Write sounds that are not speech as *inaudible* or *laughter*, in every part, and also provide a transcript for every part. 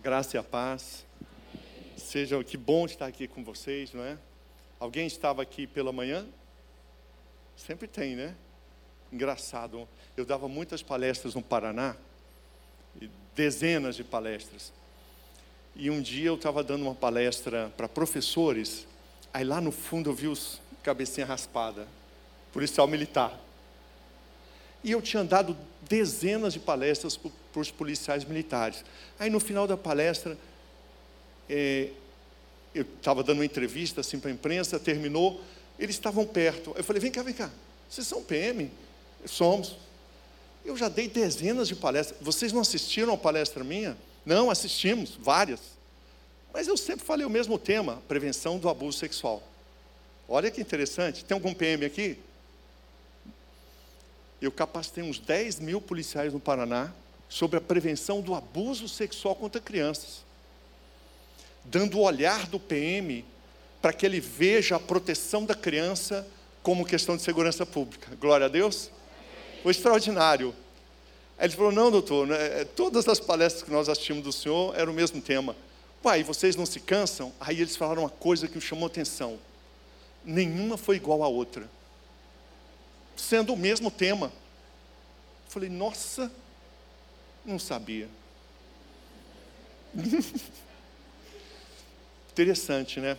graça e a paz. Sejam, que bom estar aqui com vocês, não é? Alguém estava aqui pela manhã? Sempre tem, né? Engraçado. Eu dava muitas palestras no Paraná, dezenas de palestras. E um dia eu estava dando uma palestra para professores, aí lá no fundo eu vi os cabecinha raspada, policial militar. E eu tinha dado dezenas de palestras para os policiais militares. Aí no final da palestra, é, eu estava dando uma entrevista assim para a imprensa, terminou, eles estavam perto. Eu falei, vem cá, vem cá, vocês são PM? Somos. Eu já dei dezenas de palestras. Vocês não assistiram a palestra minha? Não, assistimos, várias. Mas eu sempre falei o mesmo tema: prevenção do abuso sexual. Olha que interessante. Tem algum PM aqui? Eu capacitei uns 10 mil policiais no Paraná sobre a prevenção do abuso sexual contra crianças, dando o olhar do PM para que ele veja a proteção da criança como questão de segurança pública. Glória a Deus. Foi extraordinário. Aí ele falou: Não, doutor, né, todas as palestras que nós assistimos do senhor eram o mesmo tema. Pai, vocês não se cansam? Aí eles falaram uma coisa que me chamou atenção: nenhuma foi igual à outra, sendo o mesmo tema. Eu falei: Nossa, não sabia. *laughs* Interessante, né?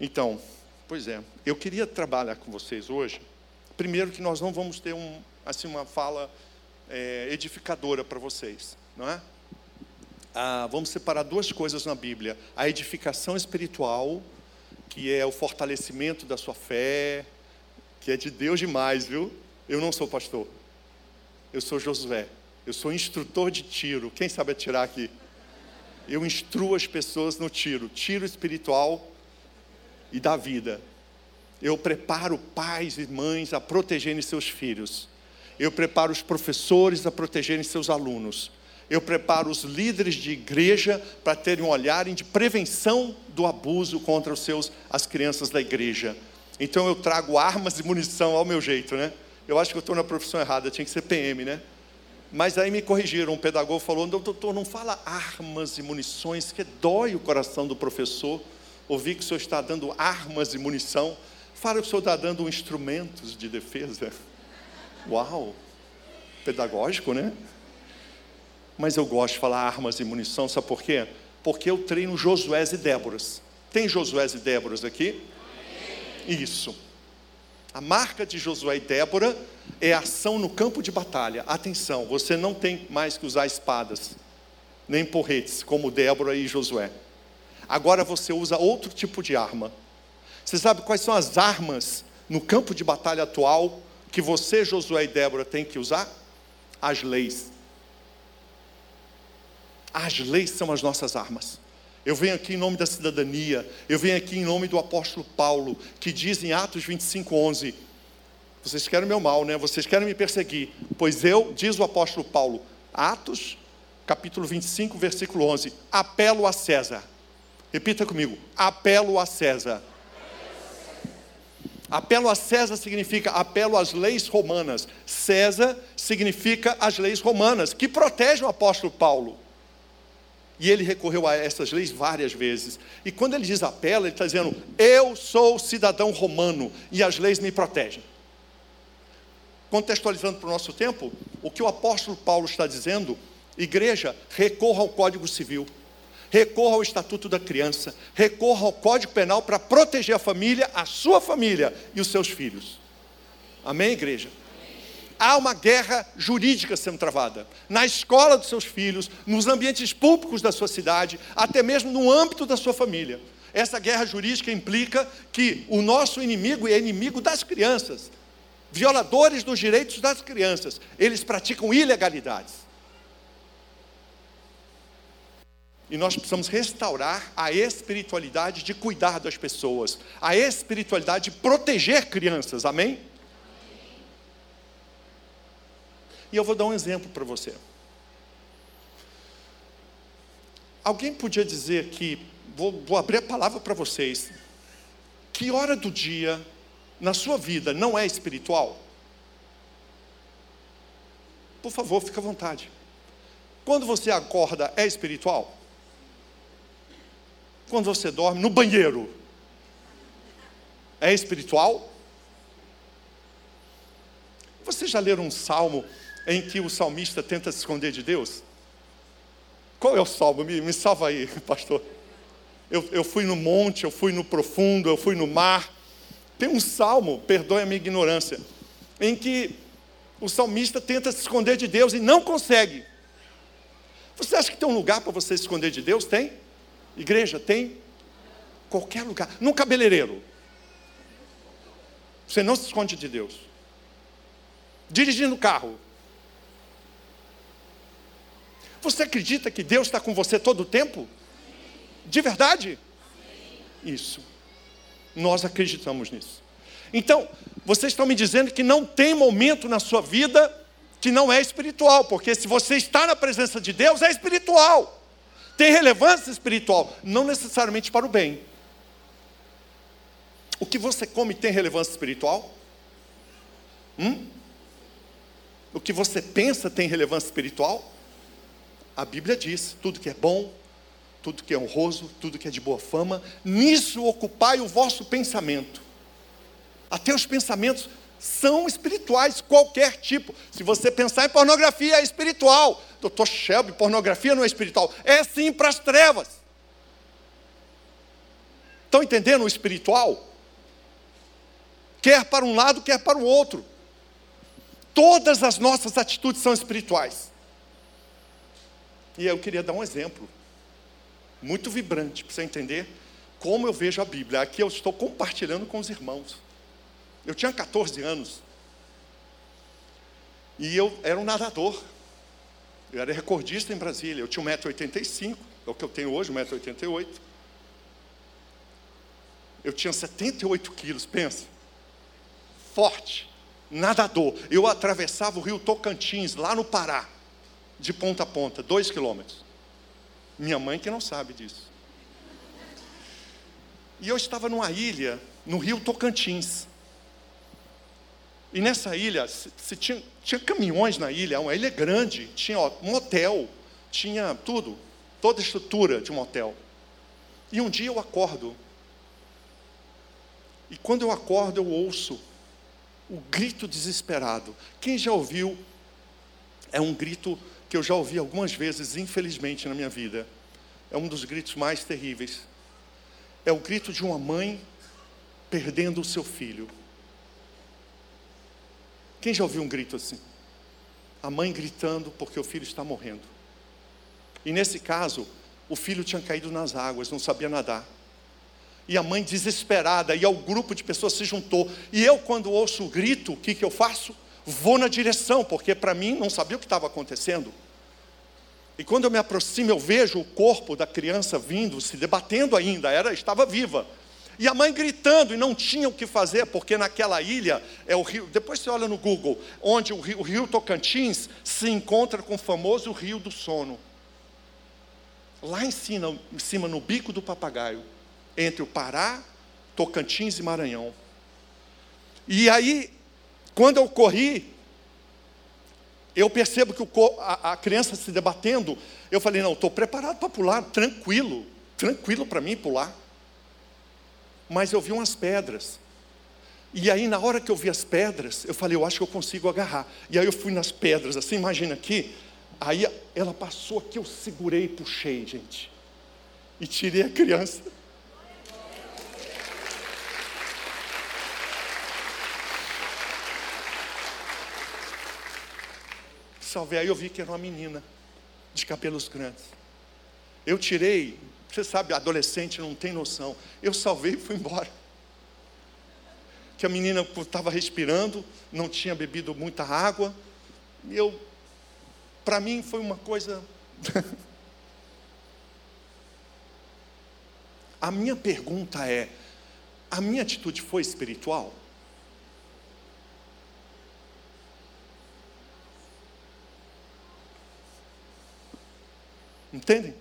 Então, pois é, eu queria trabalhar com vocês hoje. Primeiro que nós não vamos ter um, assim, uma fala é, edificadora para vocês, não é? Ah, vamos separar duas coisas na Bíblia: a edificação espiritual, que é o fortalecimento da sua fé, que é de Deus demais, viu? Eu não sou pastor, eu sou Josué. Eu sou instrutor de tiro. Quem sabe atirar aqui? Eu instruo as pessoas no tiro, tiro espiritual e da vida. Eu preparo pais e mães a protegerem seus filhos. Eu preparo os professores a protegerem seus alunos. Eu preparo os líderes de igreja para terem um olhar de prevenção do abuso contra os seus, as crianças da igreja. Então eu trago armas e munição ao meu jeito, né? Eu acho que eu estou na profissão errada, tinha que ser PM, né? Mas aí me corrigiram, um pedagogo falou: doutor, não fala armas e munições, que dói o coração do professor. Ouvi que o senhor está dando armas e munição. Fala que o senhor está dando instrumentos de defesa. *laughs* Uau! Pedagógico, né? Mas eu gosto de falar armas e munição, sabe por quê? Porque eu treino Josués e Déboras. Tem Josués e Déboras aqui? Isso. A marca de Josué e Débora é ação no campo de batalha. Atenção, você não tem mais que usar espadas, nem porretes, como Débora e Josué. Agora você usa outro tipo de arma. Você sabe quais são as armas no campo de batalha atual que você, Josué e Débora têm que usar? As leis. As leis são as nossas armas. Eu venho aqui em nome da cidadania, eu venho aqui em nome do apóstolo Paulo, que diz em Atos 25, 11: Vocês querem meu mal, né? Vocês querem me perseguir, pois eu, diz o apóstolo Paulo, Atos, capítulo 25, versículo 11: Apelo a César. Repita comigo: apelo a César. Apelo a César significa apelo às leis romanas. César significa as leis romanas, que protegem o apóstolo Paulo. E ele recorreu a essas leis várias vezes. E quando ele diz apela, ele está dizendo: Eu sou cidadão romano e as leis me protegem. Contextualizando para o nosso tempo, o que o apóstolo Paulo está dizendo, igreja, recorra ao Código Civil, recorra ao Estatuto da Criança, recorra ao Código Penal para proteger a família, a sua família e os seus filhos. Amém, igreja? Há uma guerra jurídica sendo travada. Na escola dos seus filhos, nos ambientes públicos da sua cidade, até mesmo no âmbito da sua família. Essa guerra jurídica implica que o nosso inimigo é inimigo das crianças, violadores dos direitos das crianças. Eles praticam ilegalidades. E nós precisamos restaurar a espiritualidade de cuidar das pessoas, a espiritualidade de proteger crianças, amém? E eu vou dar um exemplo para você. Alguém podia dizer que, vou, vou abrir a palavra para vocês, que hora do dia na sua vida não é espiritual? Por favor, fique à vontade. Quando você acorda, é espiritual? quando você dorme no banheiro. É espiritual? Vocês já leram um salmo em que o salmista tenta se esconder de Deus? Qual é o salmo? Me, me salva aí, *laughs* pastor. Eu, eu fui no monte, eu fui no profundo, eu fui no mar. Tem um salmo, perdoe a minha ignorância, em que o salmista tenta se esconder de Deus e não consegue. Você acha que tem um lugar para você se esconder de Deus? Tem? Igreja, tem? Qualquer lugar. Num cabeleireiro. Você não se esconde de Deus. Dirigindo o carro. Você acredita que Deus está com você todo o tempo? De verdade? Isso. Nós acreditamos nisso. Então, vocês estão me dizendo que não tem momento na sua vida que não é espiritual, porque se você está na presença de Deus, é espiritual. Tem relevância espiritual, não necessariamente para o bem. O que você come tem relevância espiritual? Hum? O que você pensa tem relevância espiritual? A Bíblia diz: tudo que é bom, tudo que é honroso, tudo que é de boa fama, nisso ocupai o vosso pensamento. Até os pensamentos são espirituais, qualquer tipo. Se você pensar em pornografia, é espiritual. Doutor Shelby, pornografia não é espiritual. É sim para as trevas. Estão entendendo o espiritual? Quer para um lado, quer para o outro. Todas as nossas atitudes são espirituais. E eu queria dar um exemplo, muito vibrante, para você entender como eu vejo a Bíblia. Aqui eu estou compartilhando com os irmãos. Eu tinha 14 anos. E eu era um nadador. Eu era recordista em Brasília. Eu tinha 1,85m, é o que eu tenho hoje, 1,88m. Eu tinha 78 quilos, pensa. Forte, nadador. Eu atravessava o rio Tocantins, lá no Pará, de ponta a ponta, dois quilômetros. Minha mãe que não sabe disso. E eu estava numa ilha, no rio Tocantins. E nessa ilha, se, tinha, tinha, caminhões na ilha, uma ilha grande, tinha ó, um hotel, tinha tudo, toda a estrutura de um hotel. E um dia eu acordo, e quando eu acordo eu ouço o grito desesperado. Quem já ouviu? É um grito que eu já ouvi algumas vezes, infelizmente, na minha vida. É um dos gritos mais terríveis. É o grito de uma mãe perdendo o seu filho. Quem já ouviu um grito assim? A mãe gritando porque o filho está morrendo. E nesse caso, o filho tinha caído nas águas, não sabia nadar. E a mãe desesperada, e o grupo de pessoas se juntou. E eu, quando ouço o grito, o que, que eu faço? Vou na direção, porque para mim não sabia o que estava acontecendo. E quando eu me aproximo, eu vejo o corpo da criança vindo, se debatendo ainda, era, estava viva. E a mãe gritando, e não tinha o que fazer, porque naquela ilha é o rio. Depois você olha no Google, onde o rio, o rio Tocantins se encontra com o famoso Rio do Sono. Lá em cima, em cima, no bico do papagaio, entre o Pará, Tocantins e Maranhão. E aí, quando eu corri, eu percebo que o, a, a criança se debatendo, eu falei, não, estou preparado para pular, tranquilo, tranquilo para mim pular mas eu vi umas pedras. E aí, na hora que eu vi as pedras, eu falei, eu acho que eu consigo agarrar. E aí eu fui nas pedras, assim, imagina aqui. Aí ela passou aqui, eu segurei e puxei, gente. E tirei a criança. Salvei, aí eu vi que era uma menina, de cabelos grandes. Eu tirei, você sabe, adolescente não tem noção. Eu salvei e fui embora. Que a menina estava respirando, não tinha bebido muita água. E eu, para mim, foi uma coisa. *laughs* a minha pergunta é: a minha atitude foi espiritual? Entendem?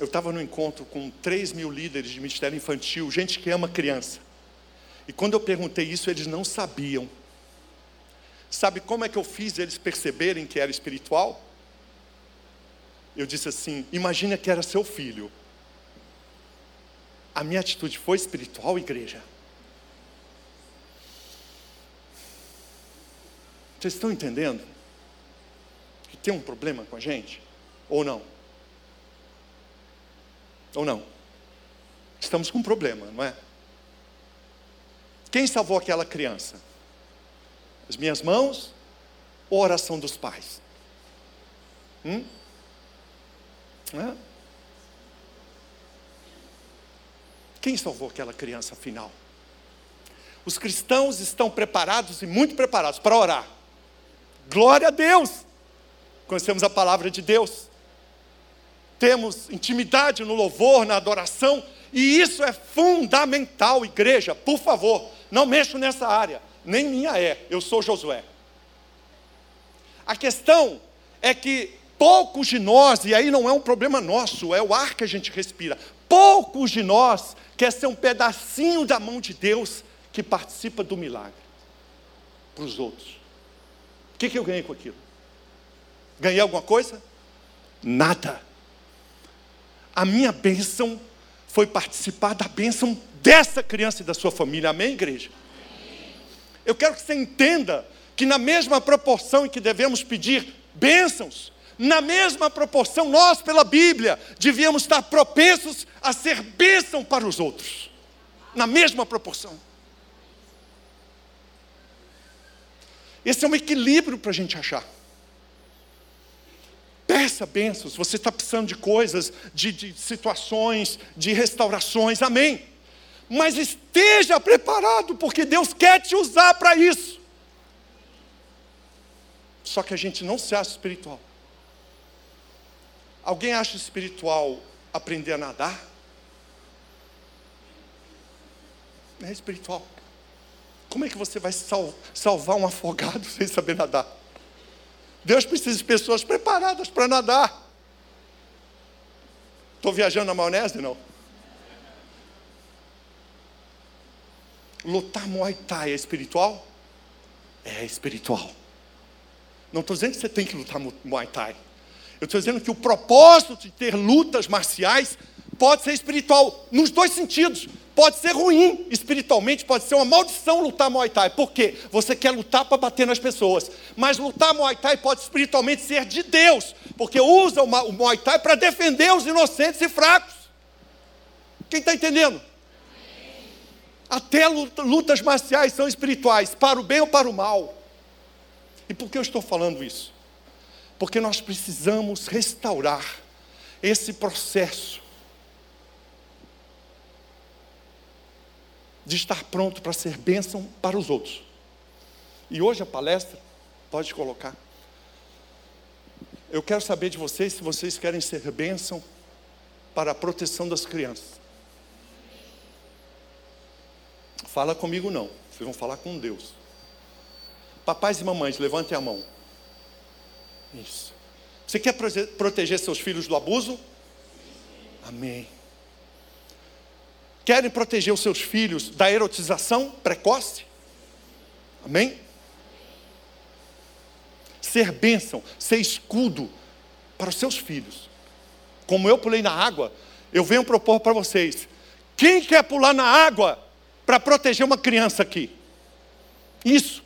eu estava no encontro com 3 mil líderes de ministério infantil, gente que ama criança. E quando eu perguntei isso, eles não sabiam. Sabe como é que eu fiz eles perceberem que era espiritual? eu disse assim: imagina que era seu filho. A minha atitude foi espiritual, igreja. Vocês estão entendendo? Tem um problema com a gente? Ou não? Ou não? Estamos com um problema, não é? Quem salvou aquela criança? As minhas mãos ou a oração dos pais? Hum? É? Quem salvou aquela criança afinal? Os cristãos estão preparados e muito preparados para orar. Glória a Deus! Conhecemos a palavra de Deus. Temos intimidade no louvor, na adoração, e isso é fundamental, igreja. Por favor, não mexo nessa área, nem minha é. Eu sou Josué. A questão é que poucos de nós, e aí não é um problema nosso, é o ar que a gente respira, poucos de nós quer ser um pedacinho da mão de Deus que participa do milagre para os outros. O que, que eu ganhei com aquilo? Ganhei alguma coisa? Nada. A minha bênção foi participar da bênção dessa criança e da sua família. Amém, igreja? Eu quero que você entenda que, na mesma proporção em que devemos pedir bênçãos, na mesma proporção, nós, pela Bíblia, devíamos estar propensos a ser bênção para os outros. Na mesma proporção. Esse é um equilíbrio para a gente achar. Peça bênçãos, você está precisando de coisas, de, de situações, de restaurações, amém. Mas esteja preparado, porque Deus quer te usar para isso. Só que a gente não se acha espiritual. Alguém acha espiritual aprender a nadar? Não é espiritual. Como é que você vai sal salvar um afogado *laughs* sem saber nadar? Deus precisa de pessoas preparadas para nadar. Estou viajando na maionese? Não. Lutar Muay Thai é espiritual? É espiritual. Não estou dizendo que você tem que lutar Muay Thai. Eu estou dizendo que o propósito de ter lutas marciais pode ser espiritual, nos dois sentidos. Pode ser ruim espiritualmente, pode ser uma maldição lutar Muay Thai. Por quê? Você quer lutar para bater nas pessoas. Mas lutar Muay Thai pode espiritualmente ser de Deus, porque usa o Muay Thai para defender os inocentes e fracos. Quem está entendendo? Até lutas marciais são espirituais, para o bem ou para o mal. E por que eu estou falando isso? Porque nós precisamos restaurar esse processo de estar pronto para ser bênção para os outros. E hoje a palestra, pode colocar. Eu quero saber de vocês se vocês querem ser bênção para a proteção das crianças. Fala comigo não, vocês vão falar com Deus. Papais e mamães, levantem a mão. Isso. Você quer proteger seus filhos do abuso? Amém. Querem proteger os seus filhos da erotização precoce? Amém? Ser bênção, ser escudo para os seus filhos. Como eu pulei na água, eu venho propor para vocês: quem quer pular na água para proteger uma criança aqui? Isso,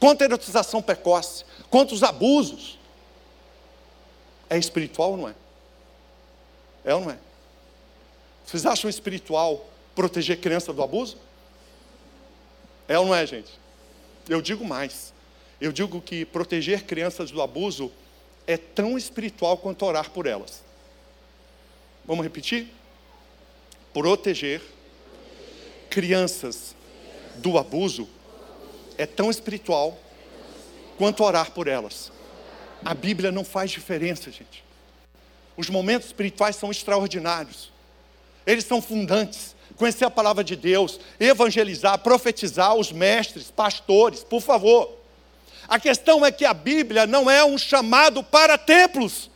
contra a erotização precoce, contra os abusos. É espiritual ou não é? É ou não é? Vocês acham espiritual proteger criança do abuso? É ou não é, gente? Eu digo mais. Eu digo que proteger crianças do abuso é tão espiritual quanto orar por elas. Vamos repetir? Proteger crianças do abuso é tão espiritual quanto orar por elas. A Bíblia não faz diferença, gente. Os momentos espirituais são extraordinários. Eles são fundantes conhecer a palavra de Deus, evangelizar, profetizar, os mestres, pastores, por favor. A questão é que a Bíblia não é um chamado para templos,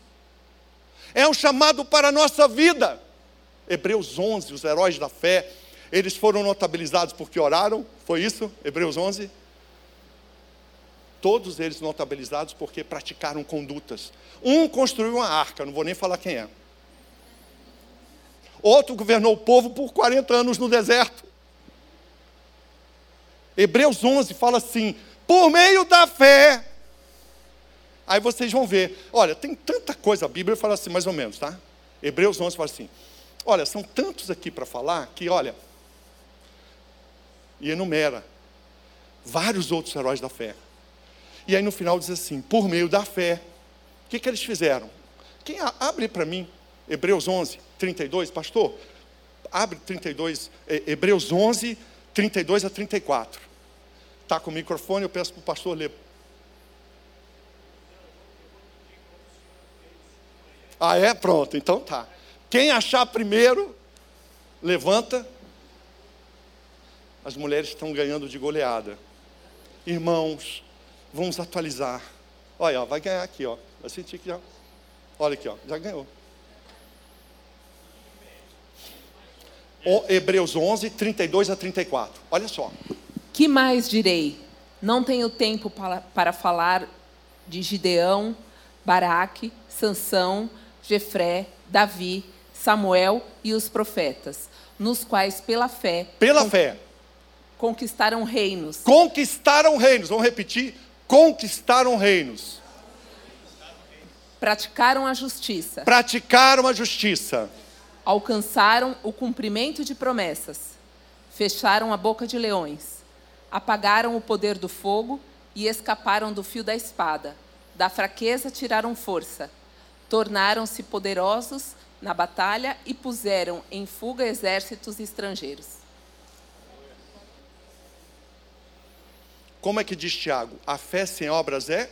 é um chamado para a nossa vida. Hebreus 11, os heróis da fé, eles foram notabilizados porque oraram, foi isso? Hebreus 11? Todos eles notabilizados porque praticaram condutas. Um construiu uma arca, não vou nem falar quem é. Outro governou o povo por 40 anos no deserto. Hebreus 11 fala assim: por meio da fé. Aí vocês vão ver. Olha, tem tanta coisa, a Bíblia fala assim, mais ou menos, tá? Hebreus 11 fala assim: olha, são tantos aqui para falar que, olha, e enumera vários outros heróis da fé. E aí no final diz assim: por meio da fé. O que, que eles fizeram? Quem abre para mim Hebreus 11, 32, pastor? Abre 32, é, Hebreus 11, 32 a 34. Está com o microfone, eu peço para o pastor ler. Ah, é? Pronto, então tá. Quem achar primeiro, levanta. As mulheres estão ganhando de goleada. Irmãos, vamos atualizar. Olha, ó, vai ganhar aqui, ó. Vai sentir que já. Olha aqui, ó, já ganhou. Hebreus 11, 32 a 34. Olha só. Que mais direi? Não tenho tempo para, para falar de Gideão, Baraque, Sansão, Jefré, Davi, Samuel e os profetas, nos quais pela fé pela con fé conquistaram reinos. Conquistaram reinos. Vamos repetir? Conquistaram reinos. Praticaram a justiça. Praticaram a justiça. Alcançaram o cumprimento de promessas. Fecharam a boca de leões. Apagaram o poder do fogo e escaparam do fio da espada. Da fraqueza tiraram força tornaram-se poderosos na batalha e puseram em fuga exércitos estrangeiros. Como é que diz Tiago? A fé sem obras é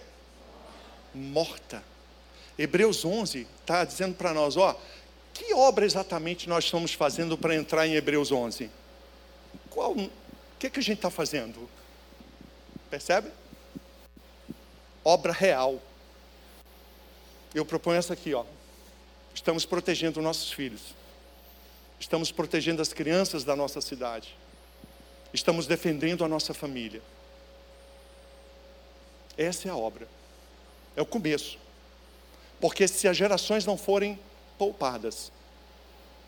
morta. Hebreus 11 está dizendo para nós, ó, que obra exatamente nós estamos fazendo para entrar em Hebreus 11? Qual, o que, que a gente está fazendo? Percebe? Obra real. Eu proponho essa aqui, ó. Estamos protegendo nossos filhos. Estamos protegendo as crianças da nossa cidade. Estamos defendendo a nossa família. Essa é a obra. É o começo. Porque se as gerações não forem poupadas,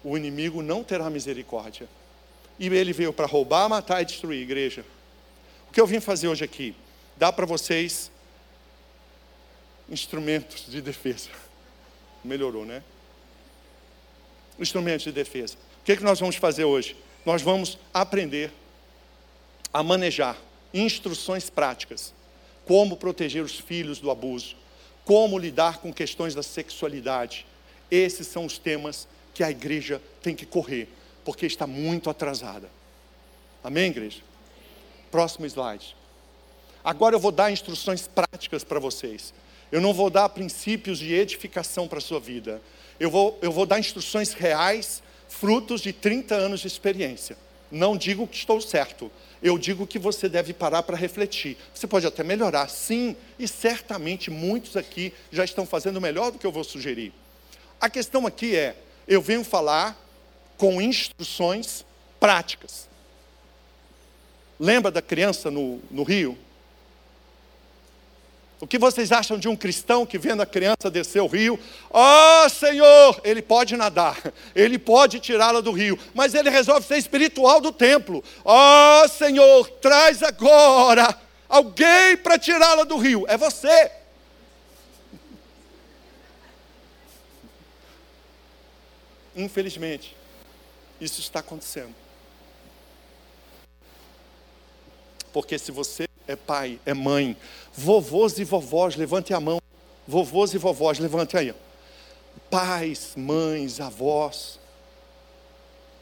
o inimigo não terá misericórdia. E ele veio para roubar, matar e destruir a igreja. O que eu vim fazer hoje aqui? Dá para vocês instrumentos de defesa. Melhorou, né? Instrumentos de defesa. O que, é que nós vamos fazer hoje? Nós vamos aprender a manejar instruções práticas. Como proteger os filhos do abuso. Como lidar com questões da sexualidade. Esses são os temas que a igreja tem que correr, porque está muito atrasada. Amém, igreja? Próximo slide. Agora eu vou dar instruções práticas para vocês. Eu não vou dar princípios de edificação para a sua vida. Eu vou, eu vou dar instruções reais, frutos de 30 anos de experiência. Não digo que estou certo. Eu digo que você deve parar para refletir. Você pode até melhorar, sim, e certamente muitos aqui já estão fazendo melhor do que eu vou sugerir. A questão aqui é: eu venho falar com instruções práticas. Lembra da criança no, no Rio? O que vocês acham de um cristão que vendo a criança descer o rio? Oh Senhor, ele pode nadar, *laughs* ele pode tirá-la do rio, mas ele resolve ser espiritual do templo. Oh Senhor, traz agora alguém para tirá-la do rio. É você. Infelizmente, isso está acontecendo. Porque se você é pai, é mãe, vovôs e vovós, levante a mão. Vovôs e vovós, levante aí. Pais, mães, avós.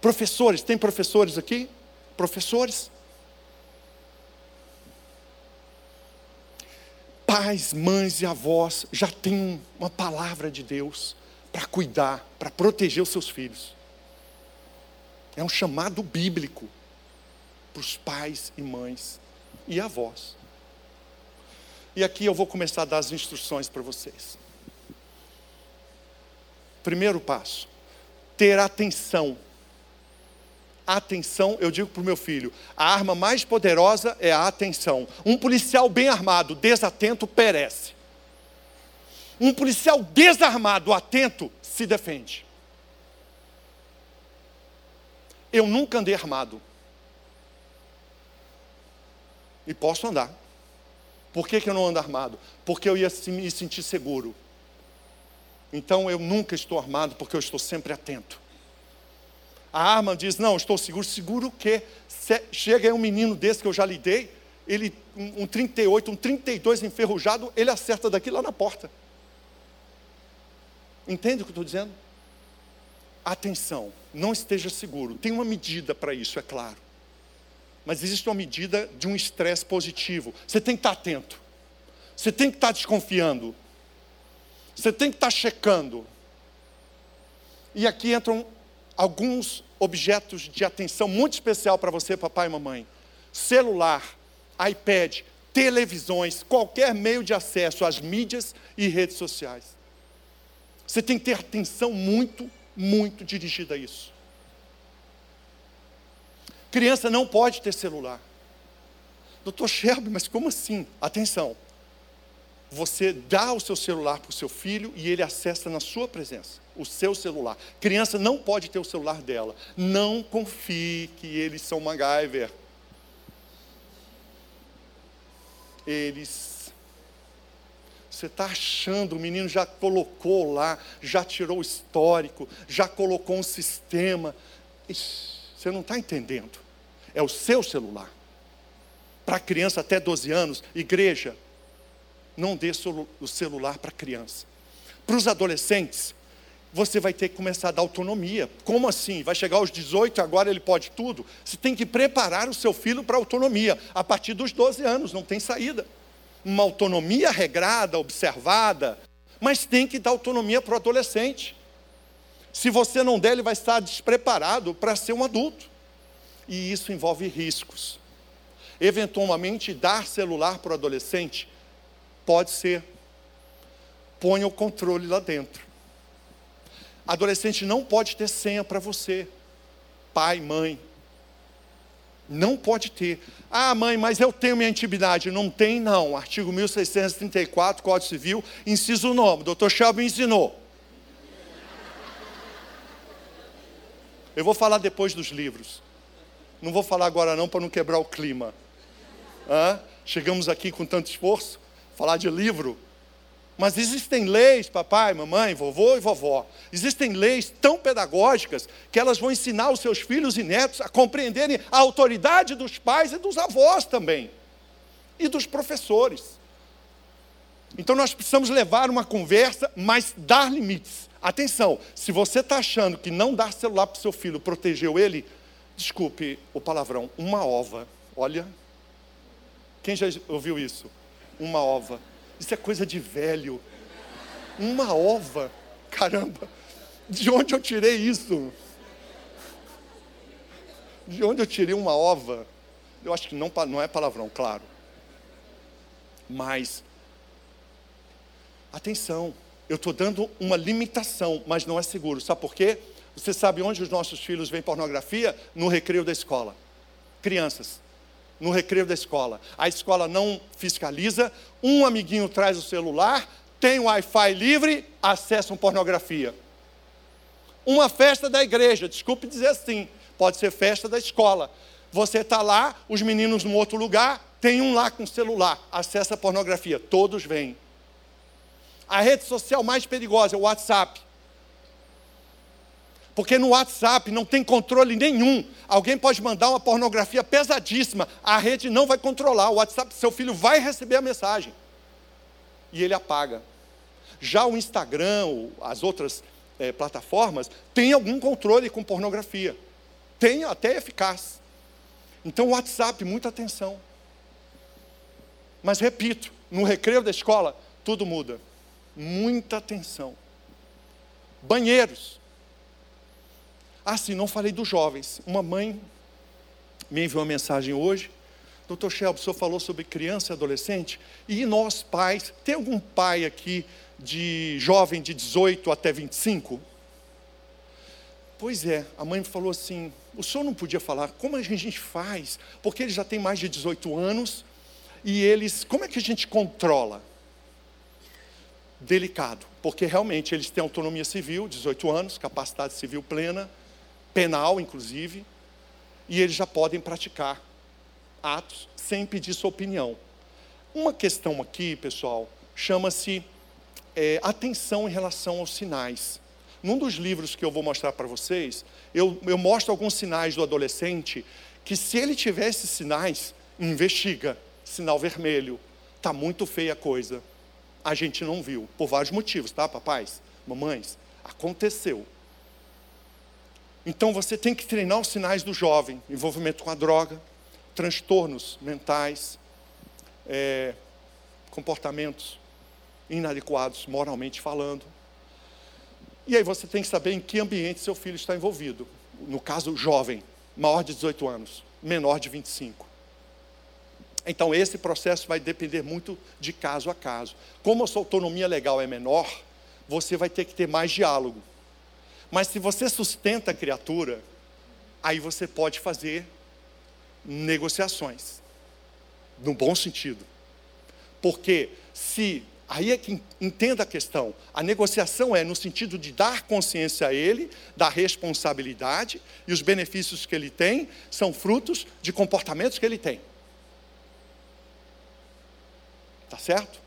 Professores, tem professores aqui? Professores? Pais, mães e avós já têm uma palavra de Deus para cuidar, para proteger os seus filhos. É um chamado bíblico para os pais e mães e avós. E aqui eu vou começar a dar as instruções para vocês. Primeiro passo: ter atenção atenção, eu digo para o meu filho: a arma mais poderosa é a atenção. Um policial bem armado, desatento, perece. Um policial desarmado, atento, se defende. Eu nunca andei armado. E posso andar. Por que, que eu não ando armado? Porque eu ia me sentir seguro. Então eu nunca estou armado, porque eu estou sempre atento. A arma diz: Não, estou seguro. Seguro o quê? Chega aí um menino desse que eu já lidei, ele, um 38, um 32 enferrujado, ele acerta daqui lá na porta. Entende o que eu estou dizendo? Atenção, não esteja seguro. Tem uma medida para isso, é claro. Mas existe uma medida de um estresse positivo. Você tem que estar atento. Você tem que estar desconfiando. Você tem que estar checando. E aqui entram alguns objetos de atenção muito especial para você, papai e mamãe: celular, iPad, televisões, qualquer meio de acesso às mídias e redes sociais. Você tem que ter atenção muito, muito dirigida a isso. Criança não pode ter celular. Doutor Shelby, mas como assim? Atenção. Você dá o seu celular para o seu filho e ele acessa na sua presença o seu celular. Criança não pode ter o celular dela. Não confie que eles são MacGyver. Eles. Você está achando, o menino já colocou lá, já tirou o histórico, já colocou um sistema. Você não está entendendo. É o seu celular. Para criança até 12 anos, igreja, não dê o celular para criança. Para os adolescentes, você vai ter que começar a dar autonomia. Como assim? Vai chegar aos 18 agora ele pode tudo? Você tem que preparar o seu filho para autonomia a partir dos 12 anos, não tem saída. Uma autonomia regrada, observada, mas tem que dar autonomia para o adolescente. Se você não der, ele vai estar despreparado para ser um adulto. E isso envolve riscos. Eventualmente, dar celular para o adolescente pode ser. Ponha o controle lá dentro Adolescente não pode ter senha para você. Pai, mãe. Não pode ter. Ah, mãe, mas eu tenho minha intimidade. Não tem, não. Artigo 1634, Código Civil, inciso nome. Doutor Shelby ensinou. Eu vou falar depois dos livros. Não vou falar agora não para não quebrar o clima. Chegamos aqui com tanto esforço, falar de livro. Mas existem leis, papai, mamãe, vovô e vovó, existem leis tão pedagógicas que elas vão ensinar os seus filhos e netos a compreenderem a autoridade dos pais e dos avós também, e dos professores. Então nós precisamos levar uma conversa, mas dar limites. Atenção, se você está achando que não dar celular para o seu filho protegeu ele, desculpe o palavrão, uma ova. Olha, quem já ouviu isso? Uma ova isso é coisa de velho. Uma ova. Caramba, de onde eu tirei isso? De onde eu tirei uma ova? Eu acho que não, não é palavrão, claro. Mas, atenção, eu estou dando uma limitação, mas não é seguro. Sabe por quê? Você sabe onde os nossos filhos veem pornografia? No recreio da escola. Crianças no recreio da escola. A escola não fiscaliza, um amiguinho traz o celular, tem Wi-Fi livre, acessam pornografia. Uma festa da igreja, desculpe dizer assim, pode ser festa da escola. Você está lá, os meninos no outro lugar, tem um lá com celular, acessa pornografia, todos vêm. A rede social mais perigosa é o WhatsApp. Porque no WhatsApp não tem controle nenhum. Alguém pode mandar uma pornografia pesadíssima, a rede não vai controlar. O WhatsApp, seu filho vai receber a mensagem e ele apaga. Já o Instagram, as outras é, plataformas, tem algum controle com pornografia. Tem até eficaz. Então, o WhatsApp, muita atenção. Mas repito, no recreio da escola, tudo muda. Muita atenção. Banheiros. Ah, sim, não falei dos jovens. Uma mãe me enviou uma mensagem hoje. Doutor Shelby, o senhor falou sobre criança e adolescente. E nós, pais, tem algum pai aqui de jovem de 18 até 25? Pois é, a mãe falou assim: o senhor não podia falar, como a gente faz? Porque ele já tem mais de 18 anos e eles, como é que a gente controla? Delicado, porque realmente eles têm autonomia civil, 18 anos, capacidade civil plena, penal inclusive, e eles já podem praticar atos sem pedir sua opinião. Uma questão aqui, pessoal, chama-se é, atenção em relação aos sinais. Num dos livros que eu vou mostrar para vocês, eu, eu mostro alguns sinais do adolescente que, se ele tiver esses sinais, investiga. Sinal vermelho, está muito feia a coisa. A gente não viu, por vários motivos, tá, papais, mamães? Aconteceu. Então você tem que treinar os sinais do jovem: envolvimento com a droga, transtornos mentais, é, comportamentos inadequados moralmente falando. E aí você tem que saber em que ambiente seu filho está envolvido. No caso, jovem, maior de 18 anos, menor de 25. Então, esse processo vai depender muito de caso a caso. Como a sua autonomia legal é menor, você vai ter que ter mais diálogo. Mas se você sustenta a criatura, aí você pode fazer negociações, no bom sentido. Porque se Aí é que entenda a questão. A negociação é no sentido de dar consciência a ele da responsabilidade e os benefícios que ele tem são frutos de comportamentos que ele tem. Tá certo?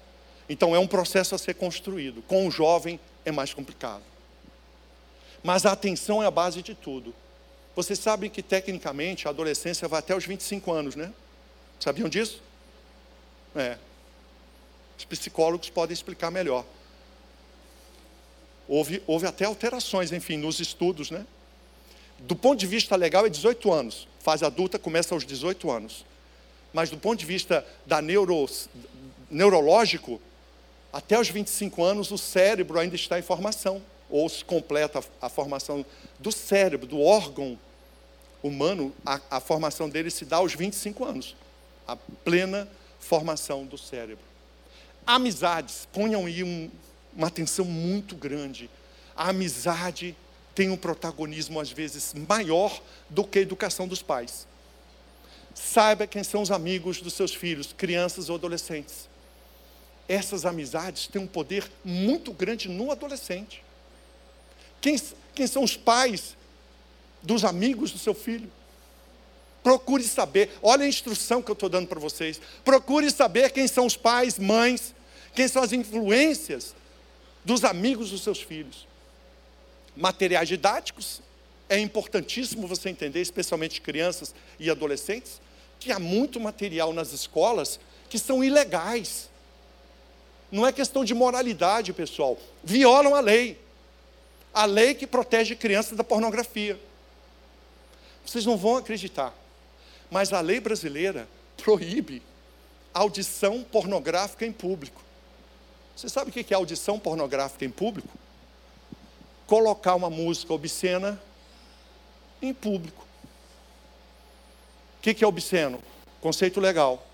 Então é um processo a ser construído. Com o jovem é mais complicado. Mas a atenção é a base de tudo. Vocês sabem que tecnicamente a adolescência vai até os 25 anos, né? Sabiam disso? É, os psicólogos podem explicar melhor. Houve, houve até alterações, enfim, nos estudos, né? Do ponto de vista legal, é 18 anos. Fase adulta começa aos 18 anos. Mas do ponto de vista da neuro, neurológico, até os 25 anos o cérebro ainda está em formação, ou se completa a, formação do cérebro, do órgão humano, a, a formação dele se dá aos 25 anos, a plena formação do cérebro. Amizades, ponham aí um, uma atenção muito grande. A amizade tem um protagonismo, às vezes, maior do que a educação dos pais. Saiba quem são os amigos dos seus filhos, crianças ou adolescentes. Essas amizades têm um poder muito grande no adolescente. Quem, quem são os pais dos amigos do seu filho? Procure saber, olha a instrução que eu estou dando para vocês. Procure saber quem são os pais, mães, quem são as influências dos amigos dos seus filhos? Materiais didáticos, é importantíssimo você entender, especialmente crianças e adolescentes, que há muito material nas escolas que são ilegais. Não é questão de moralidade, pessoal. Violam a lei. A lei que protege crianças da pornografia. Vocês não vão acreditar. Mas a lei brasileira proíbe audição pornográfica em público. Você sabe o que é audição pornográfica em público? Colocar uma música obscena em público. O que é obsceno? Conceito legal.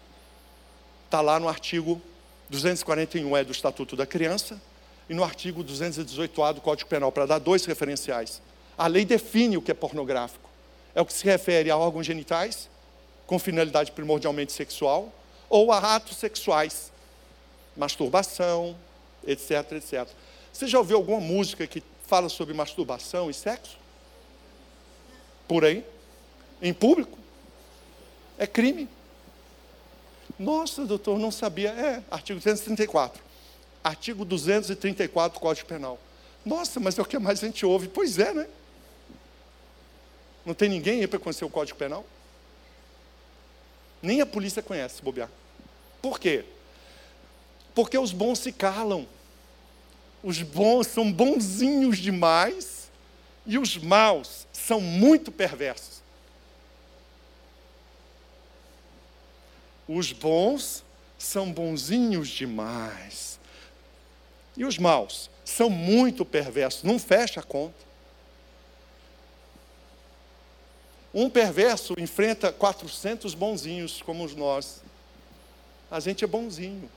Está lá no artigo 241 é do Estatuto da Criança e no artigo 218A do Código Penal, para dar dois referenciais. A lei define o que é pornográfico. É o que se refere a órgãos genitais, com finalidade primordialmente sexual, ou a atos sexuais, masturbação, etc, etc. Você já ouviu alguma música que fala sobre masturbação e sexo? Por aí? Em público? É crime. Nossa, doutor, não sabia. É, artigo 234. Artigo 234 do Código Penal. Nossa, mas é o que mais a gente ouve. Pois é, né? Não tem ninguém aí para conhecer o Código Penal? Nem a polícia conhece, bobear. Por quê? Porque os bons se calam. Os bons são bonzinhos demais e os maus são muito perversos. Os bons são bonzinhos demais. E os maus são muito perversos, não fecha a conta. Um perverso enfrenta 400 bonzinhos como nós. A gente é bonzinho.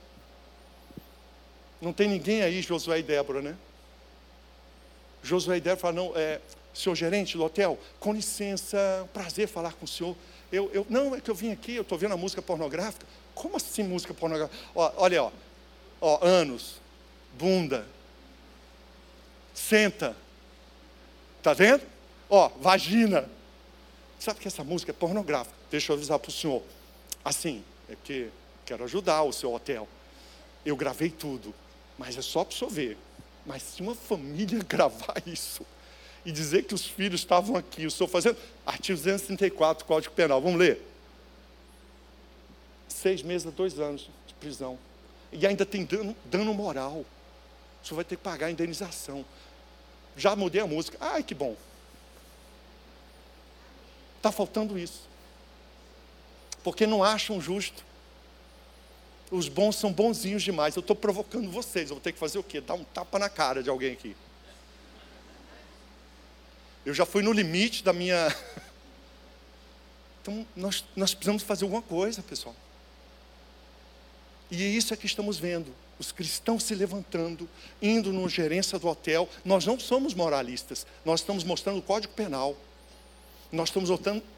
Não tem ninguém aí, Josué e Débora, né? Josué e Débora falam, não, é, senhor gerente do hotel, com licença, prazer falar com o senhor. Eu, eu, não, é que eu vim aqui, eu estou vendo a música pornográfica. Como assim música pornográfica? Ó, olha, ó, ó, anos, bunda, senta, tá vendo? Ó, vagina. Sabe que essa música é pornográfica? Deixa eu avisar para o senhor. Assim, é que quero ajudar o seu hotel. Eu gravei tudo, mas é só para o senhor ver. Mas se uma família *laughs* gravar isso, e dizer que os filhos estavam aqui, o senhor fazendo. Artigo 234 Código Penal, vamos ler. Seis meses a dois anos de prisão. E ainda tem dano, dano moral. O senhor vai ter que pagar a indenização. Já mudei a música. Ai, que bom. Está faltando isso. Porque não acham justo. Os bons são bonzinhos demais. Eu estou provocando vocês. Eu vou ter que fazer o quê? Dar um tapa na cara de alguém aqui. Eu já fui no limite da minha. *laughs* Então, nós, nós precisamos fazer alguma coisa, pessoal. E é isso é que estamos vendo. Os cristãos se levantando, indo no gerência do hotel. Nós não somos moralistas, nós estamos mostrando o código penal. Nós estamos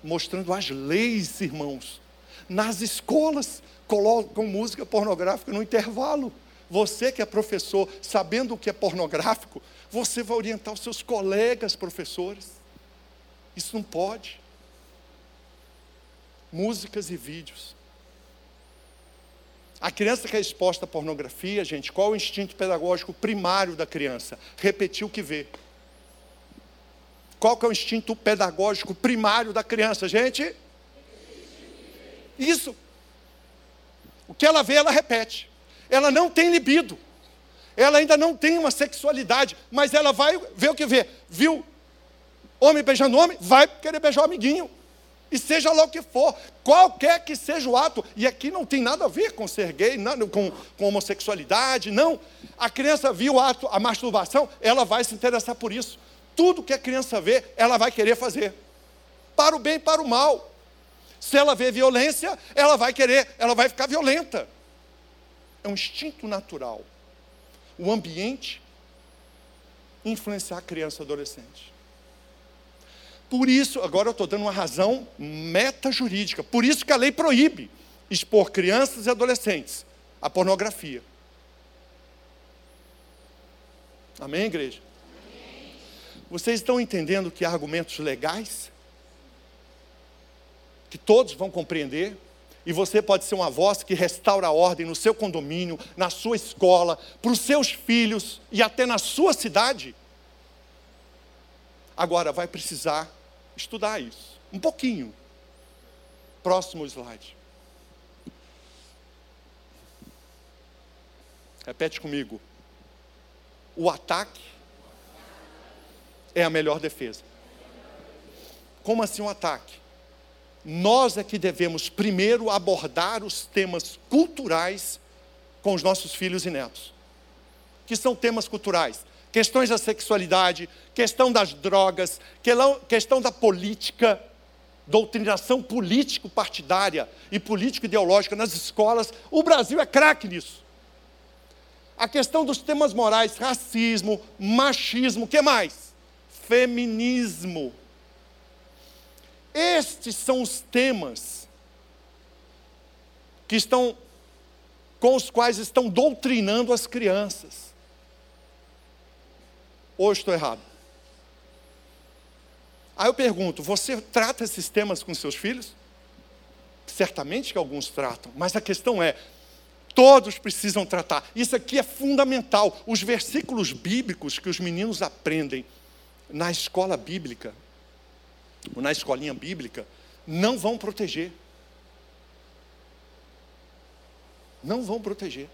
mostrando as leis, irmãos. Nas escolas, colocam música pornográfica no intervalo. Você que é professor, sabendo o que é pornográfico, você vai orientar os seus colegas professores. Isso não pode. Músicas e vídeos. A criança que é exposta à pornografia, gente, qual é o instinto pedagógico primário da criança? Repetir o que vê. Qual que é o instinto pedagógico primário da criança, gente? Isso. O que ela vê, ela repete. Ela não tem libido ela ainda não tem uma sexualidade, mas ela vai ver o que vê. Viu homem beijando homem? Vai querer beijar o amiguinho. E seja lá o que for, qualquer que seja o ato, e aqui não tem nada a ver com ser gay, nada, com, com homossexualidade, não. A criança viu o ato, a masturbação, ela vai se interessar por isso. Tudo que a criança vê, ela vai querer fazer. Para o bem e para o mal. Se ela vê violência, ela vai querer, ela vai ficar violenta. É um instinto natural o ambiente influenciar a criança e adolescente. Por isso, agora eu estou dando uma razão meta-jurídica, por isso que a lei proíbe expor crianças e adolescentes à pornografia. Amém, igreja? Amém. Vocês estão entendendo que há argumentos legais? Que todos vão compreender? E você pode ser uma voz que restaura a ordem no seu condomínio, na sua escola, para os seus filhos e até na sua cidade. Agora vai precisar estudar isso. Um pouquinho. Próximo slide. Repete comigo. O ataque é a melhor defesa. Como assim um ataque? nós é que devemos primeiro abordar os temas culturais com os nossos filhos e netos. Que são temas culturais? Questões da sexualidade, questão das drogas, questão da política, doutrinação político-partidária e político-ideológica nas escolas. O Brasil é craque nisso. A questão dos temas morais, racismo, machismo, que mais? Feminismo estes são os temas que estão com os quais estão doutrinando as crianças. Ou estou errado? Aí eu pergunto: você trata esses temas com seus filhos? Certamente que alguns tratam, mas a questão é: todos precisam tratar. Isso aqui é fundamental. Os versículos bíblicos que os meninos aprendem na escola bíblica, ou na escolinha bíblica, não vão proteger. Não vão proteger.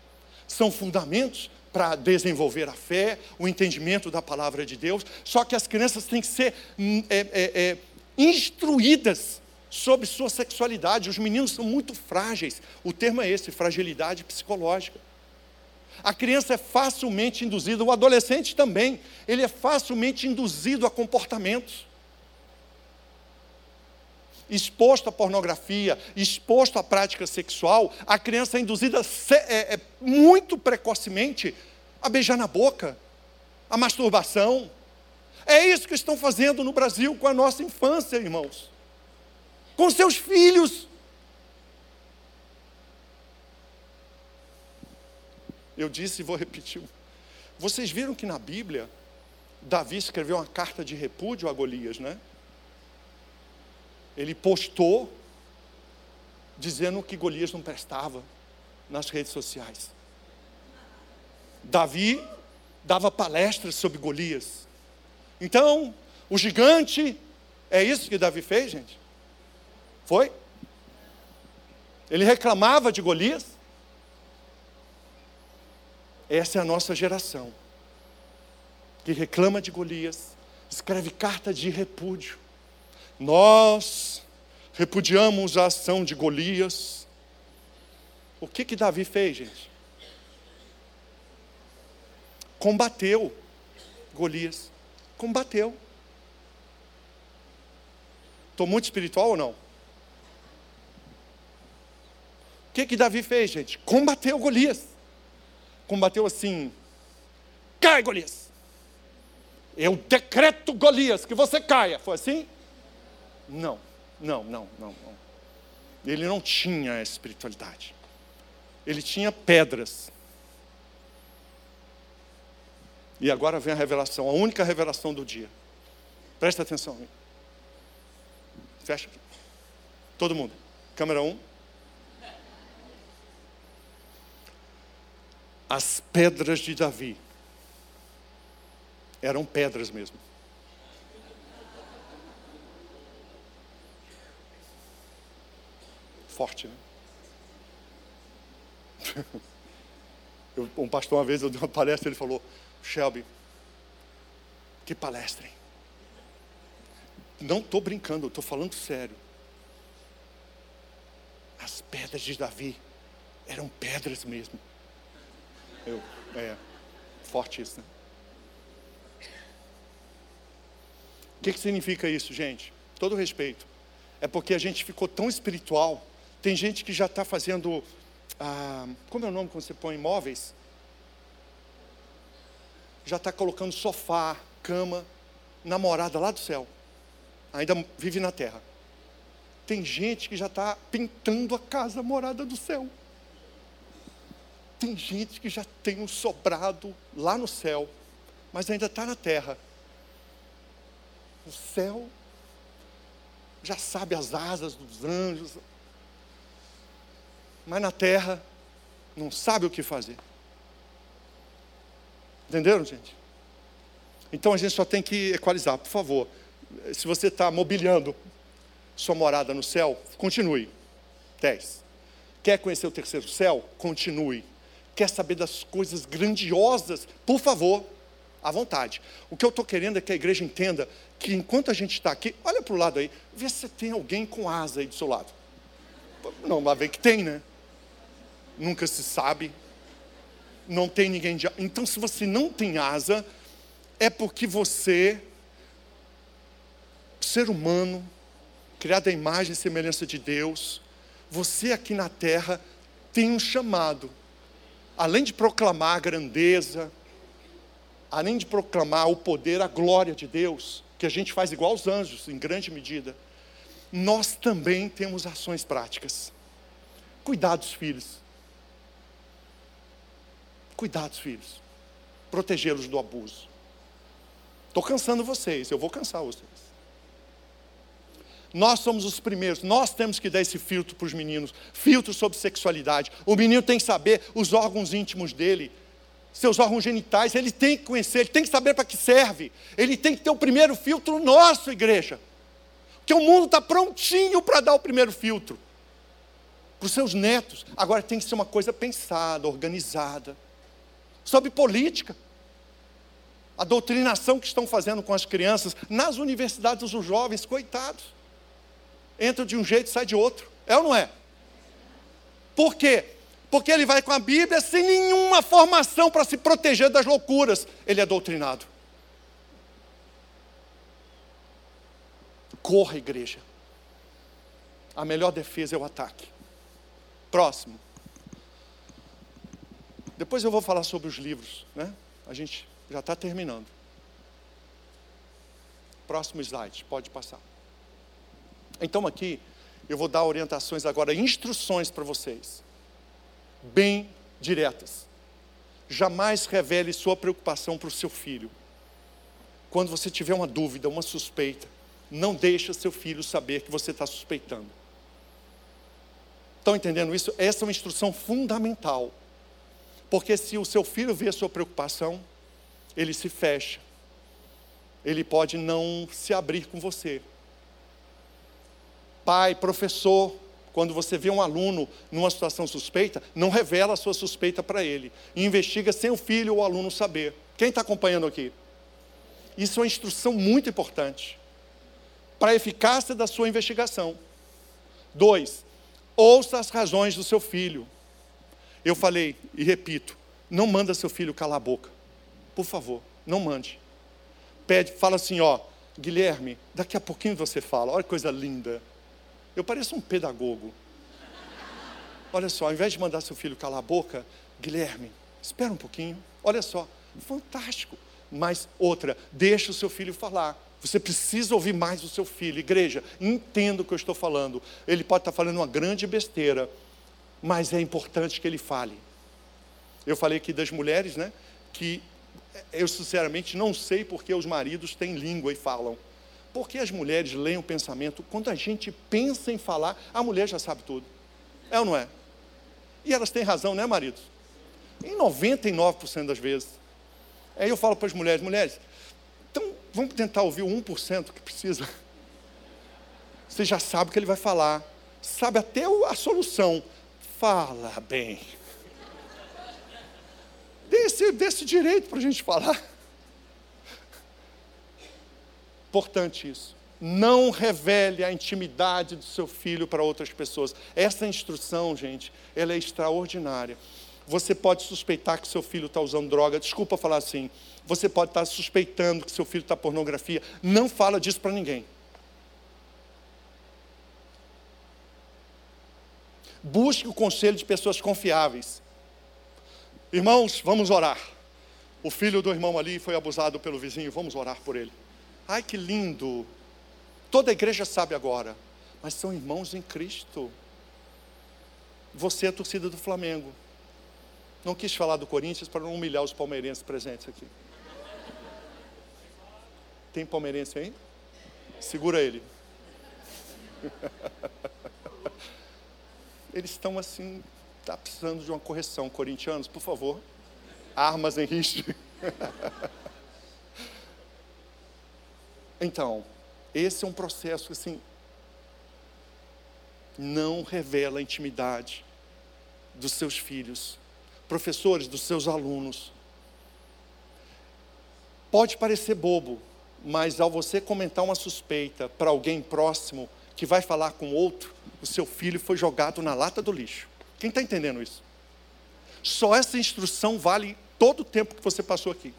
São fundamentos para desenvolver a fé, o entendimento da palavra de Deus, só que as crianças têm que ser hum, é, é, é, instruídas sobre sua sexualidade. Os meninos são muito frágeis. O termo é esse: fragilidade psicológica. A criança é facilmente induzida, o adolescente também, ele é facilmente induzido a comportamentos exposto à pornografia, exposto à prática sexual, a criança é induzida é, é, muito precocemente a beijar na boca, a masturbação. É isso que estão fazendo no Brasil com a nossa infância, irmãos. Com seus filhos. Eu disse e vou repetir. Vocês viram que na Bíblia, Davi escreveu uma carta de repúdio a Golias, né? Ele postou dizendo que Golias não prestava nas redes sociais. Davi dava palestras sobre Golias. Então, o gigante, é isso que Davi fez, gente? Foi? Ele reclamava de Golias? Essa é a nossa geração, que reclama de Golias, escreve carta de repúdio. Nós repudiamos a ação de Golias. O que que Davi fez, gente? Combateu Golias. Combateu. Estou muito espiritual ou não? O que que Davi fez, gente? Combateu Golias. Combateu assim: cai, Golias. Eu decreto, Golias, que você caia. Foi assim? Não. Não, não, não, não. Ele não tinha espiritualidade. Ele tinha pedras. E agora vem a revelação, a única revelação do dia. Presta atenção. Fecha. Todo mundo. Câmera 1. Um. As pedras de Davi eram pedras mesmo. forte, né? *laughs* Um pastor, uma vez, eu dei uma palestra, ele falou: Shelby, que palestra, hein? Não estou brincando, estou falando sério. As pedras de Davi eram pedras mesmo. Eu, é, forte isso, né? O que, que significa isso, gente? Todo respeito. É porque a gente ficou tão espiritual tem gente que já está fazendo. Ah, como é o nome quando você põe imóveis? Já está colocando sofá, cama, namorada lá do céu. Ainda vive na terra. Tem gente que já está pintando a casa morada do céu. Tem gente que já tem um sobrado lá no céu, mas ainda está na terra. O céu já sabe as asas dos anjos, mas na terra não sabe o que fazer. Entenderam, gente? Então a gente só tem que equalizar, por favor. Se você está mobiliando sua morada no céu, continue. 10. Quer conhecer o terceiro céu? Continue. Quer saber das coisas grandiosas? Por favor, à vontade. O que eu estou querendo é que a igreja entenda que enquanto a gente está aqui, olha para o lado aí, vê se tem alguém com asa aí do seu lado. Não, vai ver que tem, né? nunca se sabe, não tem ninguém de. Então, se você não tem asa, é porque você, ser humano, criado à imagem e semelhança de Deus, você aqui na terra tem um chamado, além de proclamar a grandeza, além de proclamar o poder, a glória de Deus, que a gente faz igual aos anjos, em grande medida, nós também temos ações práticas. Cuidados, filhos. Cuidados, filhos. Protegê-los do abuso. Estou cansando vocês, eu vou cansar vocês. Nós somos os primeiros, nós temos que dar esse filtro para os meninos filtro sobre sexualidade. O menino tem que saber os órgãos íntimos dele, seus órgãos genitais, ele tem que conhecer, ele tem que saber para que serve. Ele tem que ter o primeiro filtro nosso, igreja. Porque o mundo está prontinho para dar o primeiro filtro para os seus netos. Agora tem que ser uma coisa pensada, organizada sobre política. A doutrinação que estão fazendo com as crianças nas universidades, os jovens, coitados. Entra de um jeito e sai de outro. É ou não é? Por quê? Porque ele vai com a Bíblia sem nenhuma formação para se proteger das loucuras. Ele é doutrinado. Corra, igreja. A melhor defesa é o ataque. Próximo. Depois eu vou falar sobre os livros, né? A gente já está terminando. Próximo slide, pode passar. Então aqui eu vou dar orientações agora, instruções para vocês, bem diretas. Jamais revele sua preocupação para o seu filho. Quando você tiver uma dúvida, uma suspeita, não deixa seu filho saber que você está suspeitando. Estão entendendo isso? Essa é uma instrução fundamental. Porque se o seu filho vê a sua preocupação, ele se fecha. Ele pode não se abrir com você. Pai, professor, quando você vê um aluno numa situação suspeita, não revela a sua suspeita para ele. E investiga sem o filho ou o aluno saber. Quem está acompanhando aqui? Isso é uma instrução muito importante para a eficácia da sua investigação. Dois, ouça as razões do seu filho. Eu falei e repito, não manda seu filho calar a boca. Por favor, não mande. Pede, fala assim, ó, Guilherme, daqui a pouquinho você fala. Olha que coisa linda. Eu pareço um pedagogo. Olha só, ao invés de mandar seu filho calar a boca, Guilherme, espera um pouquinho. Olha só, fantástico. Mas outra, deixa o seu filho falar. Você precisa ouvir mais o seu filho. Igreja, entenda o que eu estou falando. Ele pode estar falando uma grande besteira, mas é importante que ele fale. Eu falei aqui das mulheres, né? Que eu sinceramente não sei porque os maridos têm língua e falam. Porque as mulheres leem o pensamento. Quando a gente pensa em falar, a mulher já sabe tudo. É ou não é? E elas têm razão, né, maridos? Em 99% das vezes. Aí eu falo para as mulheres: mulheres, então vamos tentar ouvir o 1% que precisa. Você já sabe o que ele vai falar, sabe até a solução. Fala bem. Desse, desse direito para a gente falar. Importante isso. Não revele a intimidade do seu filho para outras pessoas. Essa instrução, gente, ela é extraordinária. Você pode suspeitar que seu filho está usando droga. Desculpa falar assim. Você pode estar suspeitando que seu filho está pornografia. Não fala disso para ninguém. Busque o conselho de pessoas confiáveis. Irmãos, vamos orar. O filho do irmão ali foi abusado pelo vizinho, vamos orar por ele. Ai que lindo! Toda a igreja sabe agora, mas são irmãos em Cristo. Você é a torcida do Flamengo. Não quis falar do Corinthians para não humilhar os palmeirenses presentes aqui. Tem palmeirense aí? Segura ele. *laughs* Eles estão assim, está precisando de uma correção. Corintianos, por favor. Armas em risco. *laughs* então, esse é um processo assim. Não revela a intimidade dos seus filhos professores, dos seus alunos. Pode parecer bobo, mas ao você comentar uma suspeita para alguém próximo que vai falar com outro, o seu filho foi jogado na lata do lixo. Quem está entendendo isso? Só essa instrução vale todo o tempo que você passou aqui.